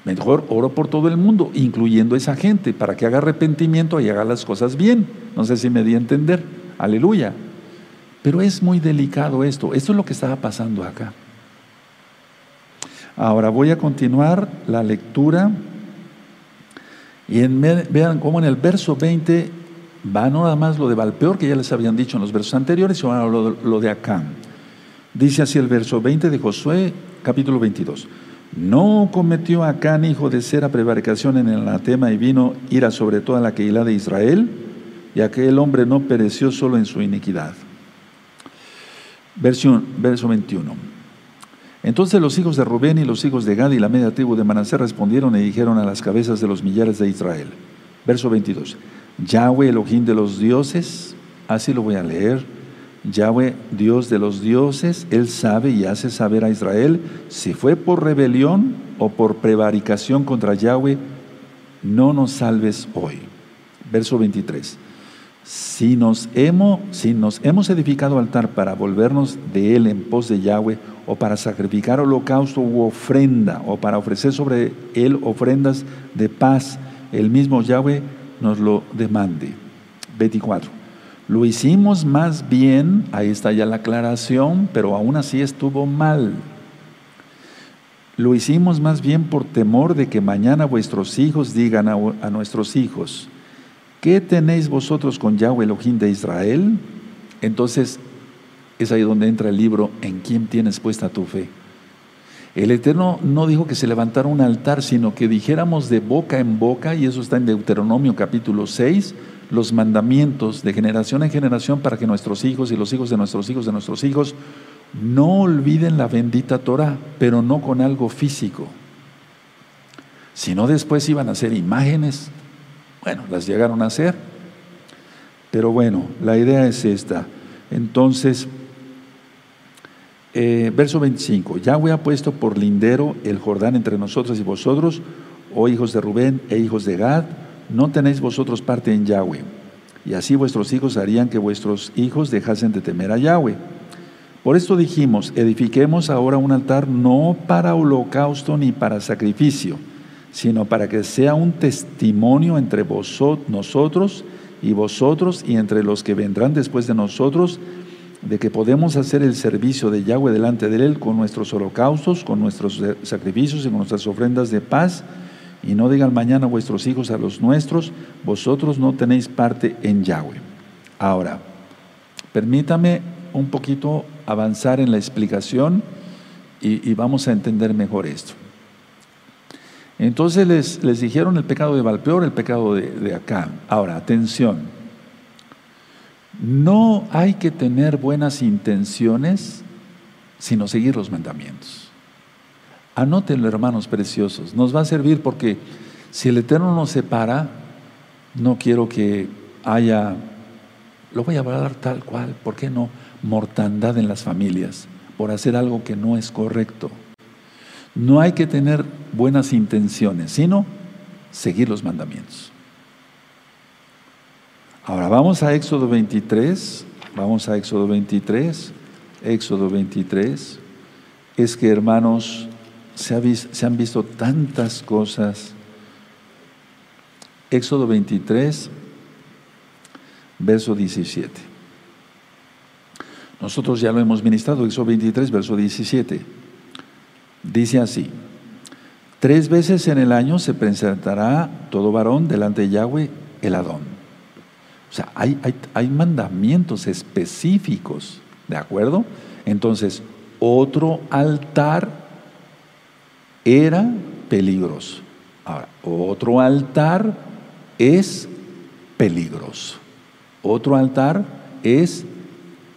Mejor oro por todo el mundo, incluyendo esa gente, para que haga arrepentimiento y haga las cosas bien. No sé si me di a entender. Aleluya. Pero es muy delicado esto. Esto es lo que estaba pasando acá. Ahora voy a continuar la lectura. Y vean cómo en el verso 20 va nada más lo de Valpeor, que ya les habían dicho en los versos anteriores, sino lo, lo de acá. Dice así el verso 20 de Josué, capítulo 22. No cometió Acán, hijo de Sera, prevaricación en el anatema y vino ira sobre toda la Keilah de Israel, y aquel hombre no pereció solo en su iniquidad. Verso, verso 21. Entonces los hijos de Rubén y los hijos de Gad y la media tribu de Manasés respondieron y dijeron a las cabezas de los millares de Israel. Verso 22. Yahweh, Elohim de los dioses, así lo voy a leer Yahweh, Dios de los dioses, Él sabe y hace saber a Israel si fue por rebelión o por prevaricación contra Yahweh, no nos salves hoy. Verso 23. Si nos, hemos, si nos hemos edificado altar para volvernos de él en pos de Yahweh, o para sacrificar holocausto u ofrenda, o para ofrecer sobre él ofrendas de paz, el mismo Yahweh nos lo demande. 24. Lo hicimos más bien, ahí está ya la aclaración, pero aún así estuvo mal. Lo hicimos más bien por temor de que mañana vuestros hijos digan a, nuestros hijos, ¿qué tenéis vosotros con Yahweh Elohim de Israel? Entonces es ahí donde entra el libro, ¿en quién tienes puesta tu fe? El Eterno no dijo que se levantara un altar, sino que dijéramos de boca en boca, y eso está en Deuteronomio capítulo 6, los mandamientos de generación en generación para que nuestros hijos y los hijos de nuestros hijos de nuestros hijos no olviden la bendita Torah, pero no con algo físico. sino después iban a hacer imágenes. Bueno, las llegaron a hacer. Pero bueno, la idea es esta. Entonces, eh, verso 25, Yahweh ha puesto por lindero el Jordán entre nosotros y vosotros, oh hijos de Rubén e hijos de Gad, no tenéis vosotros parte en Yahweh. Y así vuestros hijos harían que vuestros hijos dejasen de temer a Yahweh. Por esto dijimos, edifiquemos ahora un altar no para holocausto ni para sacrificio, sino para que sea un testimonio entre vosotros, nosotros y vosotros y entre los que vendrán después de nosotros, de que podemos hacer el servicio de Yahweh delante de Él con nuestros holocaustos, con nuestros sacrificios y con nuestras ofrendas de paz, y no digan mañana vuestros hijos a los nuestros, vosotros no tenéis parte en Yahweh. Ahora, permítame un poquito avanzar en la explicación y, vamos a entender mejor esto. Entonces les, les, dijeron el pecado de Valpeor, el pecado de, de acá. Ahora, atención. No hay que tener buenas intenciones, sino seguir los mandamientos. Anótenlo, hermanos preciosos. Nos va a servir porque si el Eterno nos separa, no quiero que haya, lo voy a hablar tal cual, ¿por qué no? Mortandad en las familias por hacer algo que no es correcto. No hay que tener buenas intenciones, sino seguir los mandamientos. Ahora vamos a Éxodo 23, vamos a Éxodo 23, Éxodo 23. Es que hermanos, se, han visto tantas cosas. Éxodo 23, verso 17. Nosotros ya lo hemos ministrado, Éxodo 23, verso 17. Dice así, tres veces en el año se presentará todo varón delante de Yahweh el Adón. O sea, hay, hay, hay mandamientos específicos, ¿de acuerdo? Entonces, otro altar era peligroso. Ahora, otro altar es peligroso. Otro altar es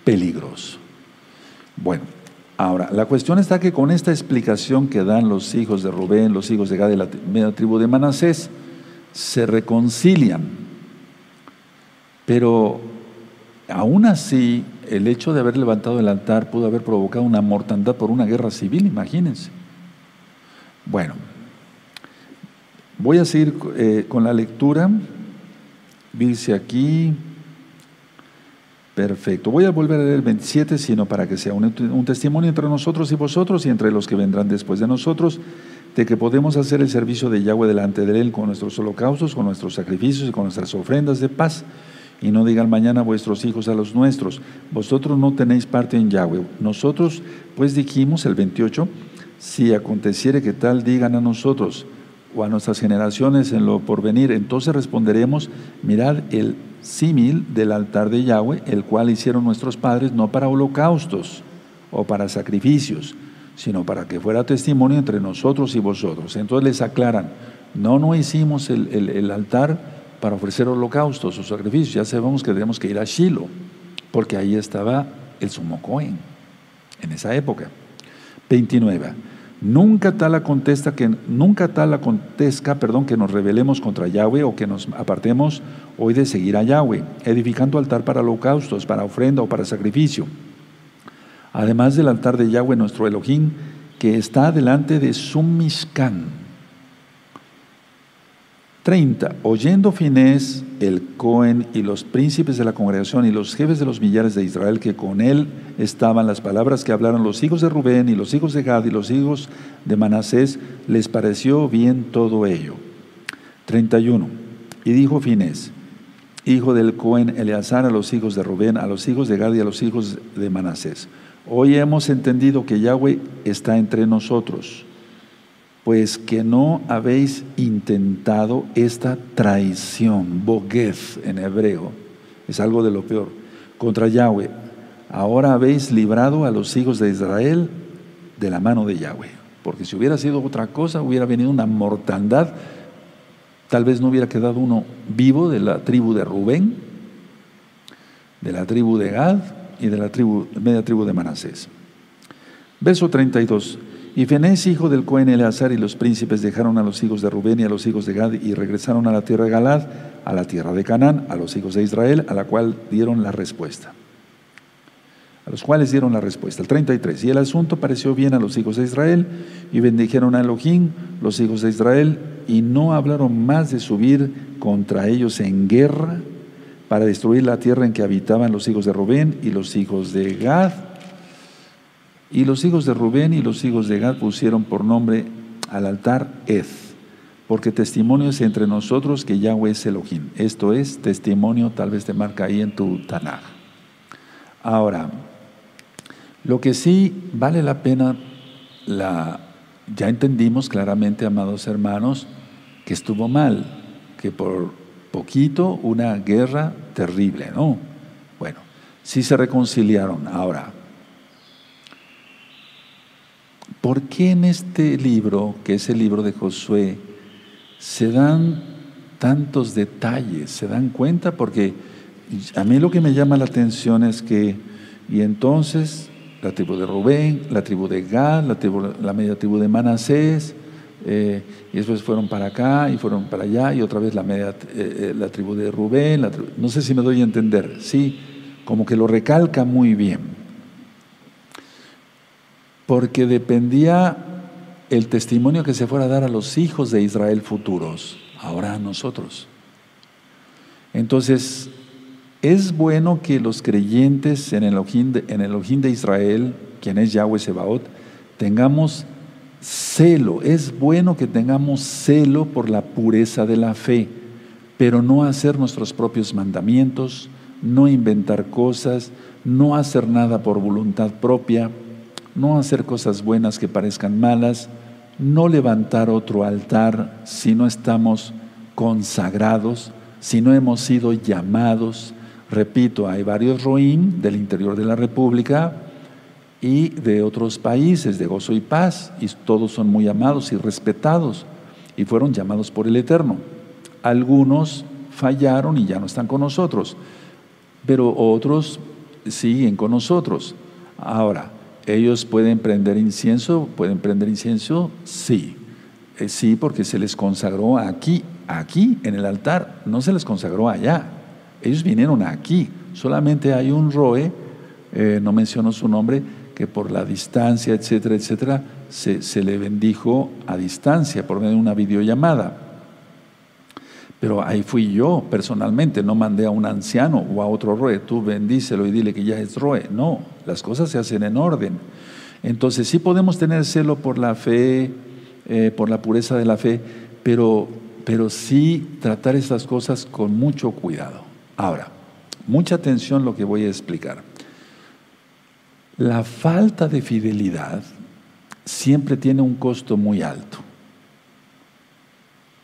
peligroso. Bueno, ahora, la cuestión está que con esta explicación que dan los hijos de Rubén, los hijos de Gad de la media tribu de Manasés, se reconcilian. Pero aún así, el hecho de haber levantado el altar pudo haber provocado una mortandad por una guerra civil, imagínense. Bueno, voy a seguir eh, con la lectura. Dice aquí, Perfecto. Voy a volver a leer el 27, sino para que sea un, testimonio entre nosotros y vosotros y entre los que vendrán después de nosotros, de que podemos hacer el servicio de Yahweh delante de Él con nuestros holocaustos, con nuestros sacrificios y con nuestras ofrendas de paz. Y no digan mañana vuestros hijos a los nuestros, vosotros no tenéis parte en Yahweh. Nosotros, pues dijimos, el 28, si aconteciere que tal digan a nosotros o a nuestras generaciones en lo porvenir, entonces responderemos, mirad el símil del altar de Yahweh, el cual hicieron nuestros padres no para holocaustos o para sacrificios, sino para que fuera testimonio entre nosotros y vosotros. Entonces les aclaran, no, no hicimos el, altar para ofrecer holocaustos o sacrificios, ya sabemos que tenemos que ir a Shiloh, porque ahí estaba el sumo en esa época. 29. Nunca tal acontezca que nunca tal perdón, que nos rebelemos contra Yahweh o que nos apartemos hoy de seguir a Yahweh, edificando altar para holocaustos, para ofrenda o para sacrificio. Además del altar de Yahweh nuestro Elohim, que está delante de Sumishkan 30. Oyendo Finés, el Cohen y los príncipes de la congregación y los jefes de los millares de Israel que con él estaban las palabras que hablaron los hijos de Rubén y los hijos de Gad y los hijos de Manasés, les pareció bien todo ello. 31. Y dijo Finés, hijo del Cohen Eleazar a los hijos de Rubén, a los hijos de Gad y a los hijos de Manasés. Hoy hemos entendido que Yahweh está entre nosotros pues que no habéis intentado esta traición, boguez en hebreo, es algo de lo peor, contra Yahweh. Ahora habéis librado a los hijos de Israel de la mano de Yahweh. Porque si hubiera sido otra cosa, hubiera venido una mortandad, tal vez no hubiera quedado uno vivo de la tribu de Rubén, de la tribu de Gad y de la media tribu de Manasés. Verso 32. Y Fenés, hijo del Cohen Eleazar, y los príncipes dejaron a los hijos de Rubén y a los hijos de Gad y regresaron a la tierra de Galad, a la tierra de Canaán, a los hijos de Israel, a la cual dieron la respuesta. A los cuales dieron la respuesta. El 33. Y el asunto pareció bien a los hijos de Israel, y bendijeron a Elohim, los hijos de Israel, y no hablaron más de subir contra ellos en guerra para destruir la tierra en que habitaban los hijos de Rubén y los hijos de Gad y los hijos de Rubén y los hijos de Gad pusieron por nombre al altar Ed, porque testimonio es entre nosotros que Yahweh es Elohim. Esto es testimonio, tal vez te marca ahí en tu Tanaj. Ahora, lo que sí vale la pena, la, ya entendimos claramente, amados hermanos, que estuvo mal, que por poquito una guerra terrible, ¿no? Bueno, sí se reconciliaron. Ahora, ¿Por qué en este libro, que es el libro de Josué, se dan tantos detalles? ¿Se dan cuenta? Porque a mí lo que me llama la atención es que, y entonces la tribu de Rubén, la tribu de Gad, la, media tribu de Manasés, eh, y después fueron para acá y fueron para allá, y otra vez la, media, eh, eh, la tribu de Rubén, no sé si me doy a entender, sí, como que lo recalca muy bien porque dependía el testimonio que se fuera a dar a los hijos de Israel futuros, ahora a nosotros. Entonces, es bueno que los creyentes en el Elohim de, en el de Israel, quien es Yahweh Sebaot, tengamos celo. Es bueno que tengamos celo por la pureza de la fe, pero no hacer nuestros propios mandamientos, no inventar cosas, no hacer nada por voluntad propia, no hacer cosas buenas que parezcan malas, no levantar otro altar si no estamos consagrados, si no hemos sido llamados. Repito, hay varios roim del interior de la República y de otros países de gozo y paz, y todos son muy amados y respetados, y fueron llamados por el Eterno. Algunos fallaron y ya no están con nosotros, pero otros siguen con nosotros. Ahora, ¿Ellos pueden prender incienso? ¿Pueden prender incienso? Sí. Eh, sí, porque se les consagró aquí, aquí, en el altar. No se les consagró allá. Ellos vinieron aquí. Solamente hay un roe, eh, no menciono su nombre, que por la distancia, etcétera, etcétera, se, se le bendijo a distancia por medio de una videollamada. Pero ahí fui yo personalmente, no mandé a un anciano o a otro roe, tú bendícelo y dile que ya es roe. No, las cosas se hacen en orden. Entonces sí podemos tener celo por la fe, eh, por la pureza de la fe, pero, pero sí tratar estas cosas con mucho cuidado. Ahora, mucha atención lo que voy a explicar. La falta de fidelidad siempre tiene un costo muy alto.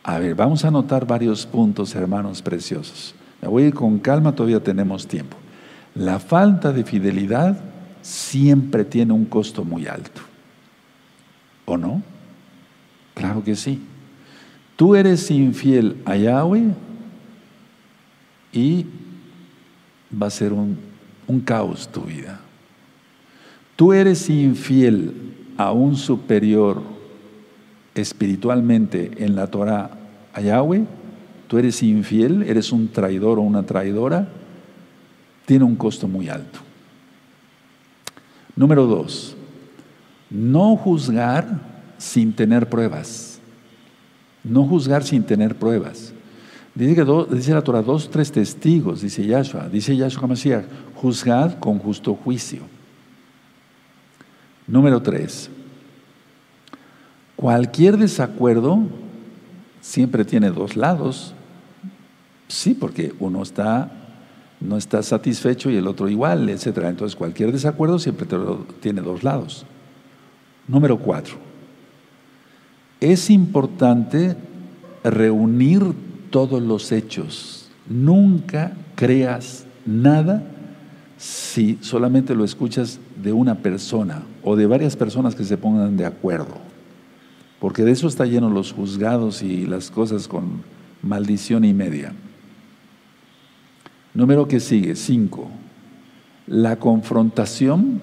A ver, vamos a anotar varios puntos, hermanos preciosos. Me voy a ir con calma, todavía tenemos tiempo. La falta de fidelidad siempre tiene un costo muy alto. ¿O no? Claro que sí. Tú eres infiel a Yahweh y va a ser un, un caos tu vida. Tú eres infiel a un superior espiritualmente en la Torah Yahweh, tú eres infiel, eres un traidor o una traidora, tiene un costo muy alto. Número dos, no juzgar sin tener pruebas. No juzgar sin tener pruebas. Dice, que dice la Torah, dos, tres testigos, dice Yahshua, dice Yahshua Mashiach, juzgad con justo juicio. Número tres, cualquier desacuerdo siempre tiene dos lados. Sí, porque uno está, no está satisfecho y el otro igual, etc. Entonces cualquier desacuerdo siempre tiene dos lados. Número cuatro, es importante reunir todos los hechos. Nunca creas nada si solamente lo escuchas de una persona o de varias personas que se pongan de acuerdo. Porque de eso está lleno los juzgados y las cosas con maldición y media. Número que sigue, cinco. La confrontación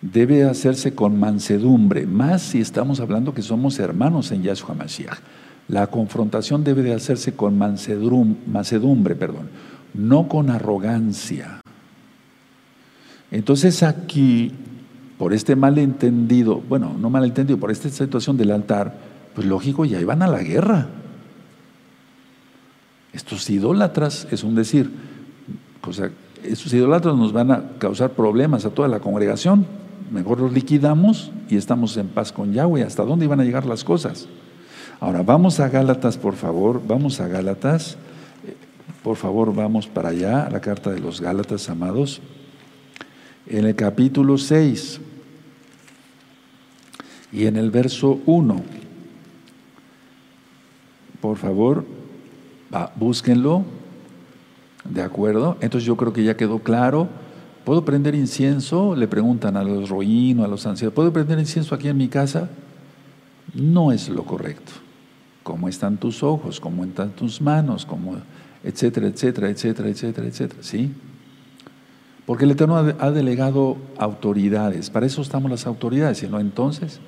debe hacerse con mansedumbre, más si estamos hablando que somos hermanos en Yahshua Mashiach. La confrontación debe de hacerse con mansedumbre, perdón, no con arrogancia. Entonces aquí por este malentendido, bueno, no malentendido, por esta situación del altar, pues lógico, ya iban a la guerra. Estos idólatras, es un decir, o sea, estos idólatras nos van a causar problemas a toda la congregación. Mejor los liquidamos y estamos en paz con Yahweh. ¿Hasta dónde iban a llegar las cosas? Ahora, vamos a Gálatas, por favor, vamos a Gálatas. Por favor, vamos para allá, a la carta de los Gálatas, amados. En el capítulo 6. Y en el verso 1, por favor, búsquenlo, ¿de acuerdo? Entonces yo creo que ya quedó claro. ¿Puedo prender incienso? Le preguntan a los roínos, a los ancianos, ¿puedo prender incienso aquí en mi casa? No es lo correcto. ¿Cómo están tus ojos? ¿Cómo están tus manos? ¿Cómo, etcétera, etcétera, etcétera, etcétera, etcétera? ¿Sí? Porque el Eterno ha delegado autoridades. Para eso estamos las autoridades, y no entonces.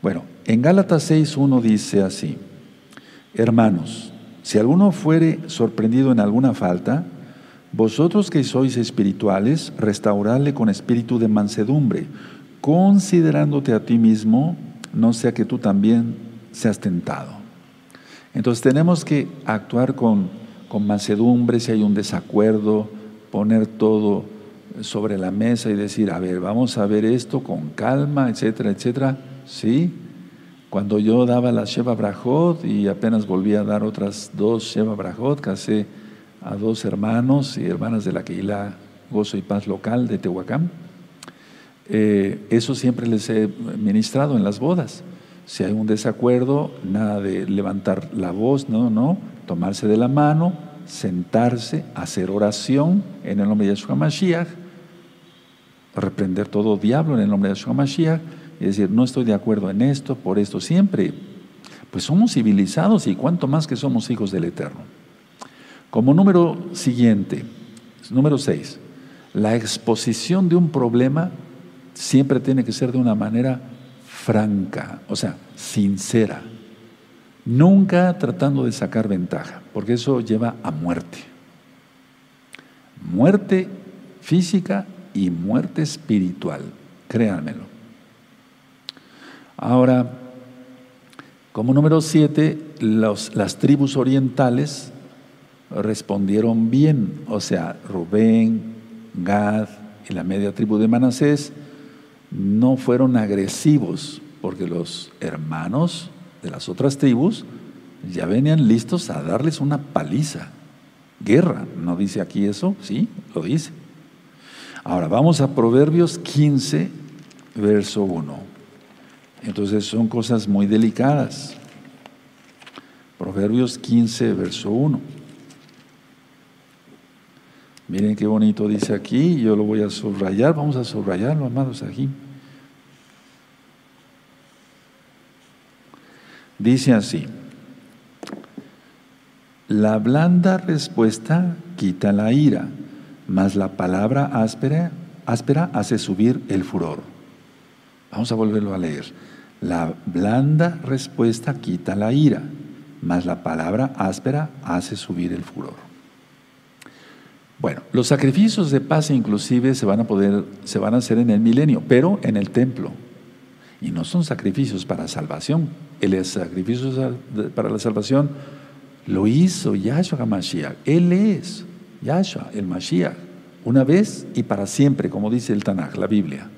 Bueno, en Gálatas 6.1 dice así, hermanos, si alguno fuere sorprendido en alguna falta, vosotros que sois espirituales, restauradle con espíritu de mansedumbre, considerándote a ti mismo, no sea que tú también seas tentado. Entonces tenemos que actuar con, con mansedumbre si hay un desacuerdo, poner todo sobre la mesa y decir, a ver, vamos a ver esto con calma, etcétera, etcétera ¿sí? Cuando yo daba la Sheva Brajot y apenas volví a dar otras dos Sheva Brajot, casé a dos hermanos y hermanas de la Keilah Gozo y Paz local de Tehuacán. Eh, eso siempre les he ministrado en las bodas. Si hay un desacuerdo, nada de levantar la voz, no, no, tomarse de la mano, sentarse, hacer oración en el nombre de Yeshua Mashiach, reprender todo diablo en el nombre de Yeshua Mashiach, y decir, no estoy de acuerdo en esto, por esto, siempre. Pues somos civilizados y cuánto más que somos hijos del Eterno. Como número siguiente, número seis, la exposición de un problema siempre tiene que ser de una manera franca, o sea, sincera. Nunca tratando de sacar ventaja, porque eso lleva a muerte. Muerte física y muerte espiritual, créanmelo. Ahora, Como número siete, las tribus orientales respondieron bien, o sea, Rubén, Gad y la media tribu de Manasés no fueron agresivos, porque los hermanos de las otras tribus ya venían listos a darles una paliza. Guerra, ¿no dice aquí eso? Sí, lo dice. Ahora vamos a Proverbios 15, verso 1. Entonces son cosas muy delicadas. Proverbios 15, verso 1. Miren qué bonito dice aquí, yo lo voy a subrayar, vamos a subrayarlo, amados, aquí. Dice así, la blanda respuesta quita la ira, mas la palabra áspera, áspera hace subir el furor. Vamos a volverlo a leer. La blanda respuesta quita la ira, mas la palabra áspera hace subir el furor. Bueno, los sacrificios de paz inclusive se van a poder, se van a hacer en el milenio, pero en el templo. Y no son sacrificios para salvación. El sacrificio para la salvación lo hizo Yahshua HaMashiach. Él es Yahshua, el Mashiach, una vez y para siempre, como dice el Tanaj, la Biblia.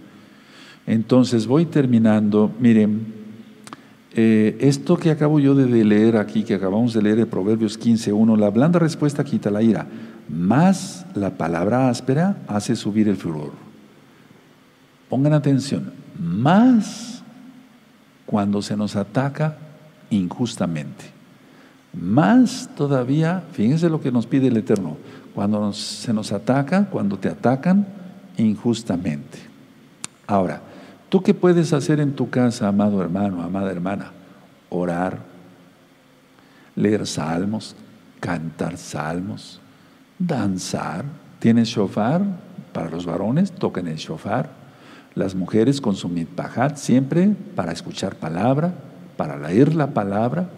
Entonces voy terminando. Miren, eh, esto que acabo yo de leer aquí, que acabamos de leer en Proverbios 15.1, la blanda respuesta quita la ira más la palabra áspera hace subir el furor. Pongan atención, más cuando se nos ataca injustamente. Más todavía, fíjense lo que nos pide el Eterno, cuando se nos ataca, cuando te atacan injustamente. Ahora, ¿tú qué puedes hacer en tu casa, amado hermano, amada hermana? Orar, leer salmos, cantar salmos, danzar. Tienen shofar para los varones, toquen el shofar. Las mujeres con su siempre para escuchar palabra, para leer la palabra,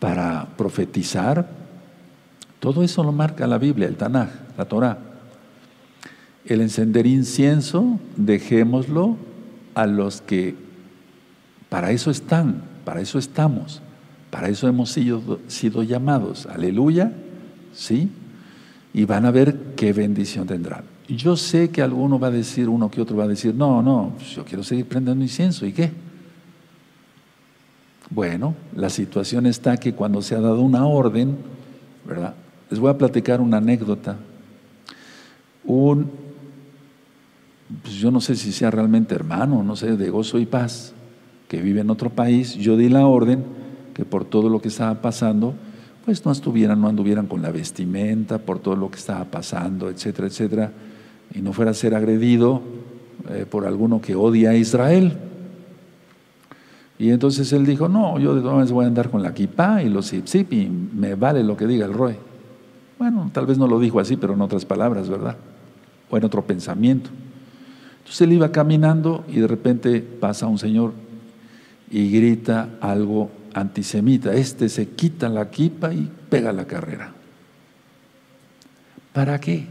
para profetizar. Todo eso lo marca la Biblia, el Tanaj, la Torah. El encender incienso, dejémoslo a los que para eso están, para eso estamos, para eso hemos sido, llamados. Aleluya, ¿sí? y van a ver qué bendición tendrán. Yo sé que alguno va a decir, uno que otro va a decir, no, no, pues yo quiero seguir prendiendo incienso, ¿y qué? Bueno, la situación está que cuando se ha dado una orden, ¿verdad? Les voy a platicar una anécdota. Un, pues yo no sé si sea realmente hermano, no sé, de gozo y paz, que vive en otro país, yo di la orden que por todo lo que estaba pasando, pues no estuvieran, no anduvieran con la vestimenta por todo lo que estaba pasando, etcétera, etcétera, y no fuera a ser agredido eh, por alguno que odia a Israel. Y entonces él dijo, no, yo de todas maneras voy a andar con la kippah y los zip y me vale lo que diga el roe. Bueno, tal vez no lo dijo así, pero en otras palabras, ¿verdad? O en otro pensamiento. Entonces él iba caminando y de repente pasa un señor y grita algo antisemita. Este se quita la kipa y pega la carrera. ¿Para qué?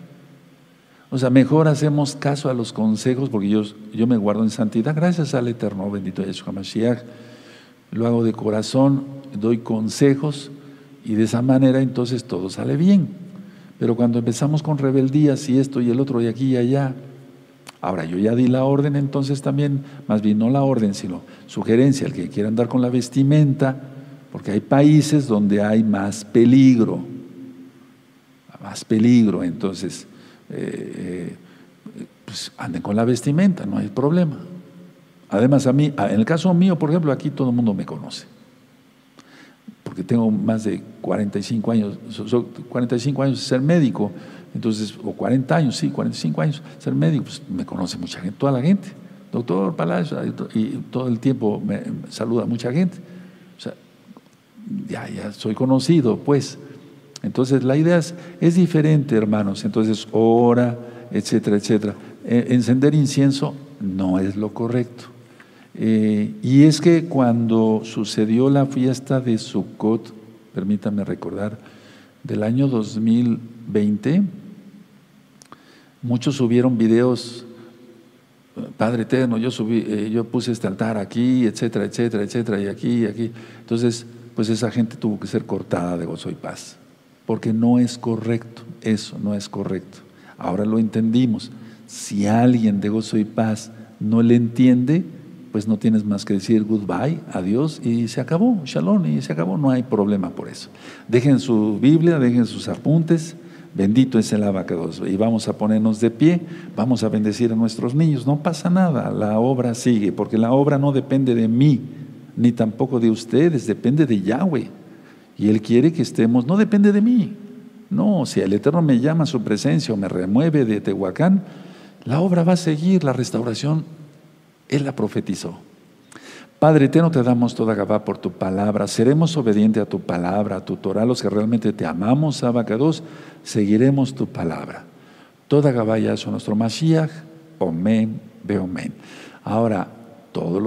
O sea, mejor hacemos caso a los consejos porque yo, yo me guardo en santidad. Gracias al Eterno, bendito Yeshua Mashiach. Lo hago de corazón, doy consejos y de esa manera entonces todo sale bien. Pero cuando empezamos con rebeldías y esto y el otro y aquí y allá, Ahora, yo ya di la orden, entonces también, más bien no la orden, sino sugerencia, el que quiera andar con la vestimenta, porque hay países donde hay más peligro, más peligro, entonces, eh, eh, pues anden con la vestimenta, no hay problema. Además, a mí, en el caso mío, por ejemplo, aquí todo el mundo me conoce, porque tengo más de 45 años, 45 años ser médico, entonces, o 40 años, sí, 45 años, ser médico, pues me conoce mucha gente, toda la gente. Doctor Palacio, y todo el tiempo me saluda mucha gente. O sea, ya, ya soy conocido, pues. Entonces, la idea es, es diferente, hermanos. Entonces, ora, etcétera, etcétera. E, encender incienso no es lo correcto. Eh, y es que cuando sucedió la fiesta de Sukkot, permítanme recordar, del año 2020, Muchos subieron videos Padre eterno, yo subí, eh, yo puse este altar aquí, etcétera, etcétera, etcétera, y aquí, y aquí. Entonces, pues esa gente tuvo que ser cortada de gozo y paz, porque no es correcto, eso no es correcto. Ahora lo entendimos. Si alguien de gozo y paz no le entiende, pues no tienes más que decir goodbye, adiós, y se acabó, shalom, y se acabó, no hay problema por eso. Dejen su Biblia, dejen sus apuntes, bendito es el abacados, y vamos a ponernos de pie, vamos a bendecir a nuestros niños, no pasa nada, la obra sigue, porque la obra no depende de mí, ni tampoco de ustedes, depende de Yahweh, y Él quiere que estemos, no depende de mí, no, si el Eterno me llama a su presencia o me remueve de Tehuacán, la obra va a seguir, la restauración, Él la profetizó. Padre eterno, te damos toda Gabá por tu palabra. Seremos obedientes a tu palabra, a tu Torah. Los que realmente te amamos, Abacados, seguiremos tu palabra. Toda Gabá ya es nuestro Mashiach. Omen, Beomen. Ahora, todos los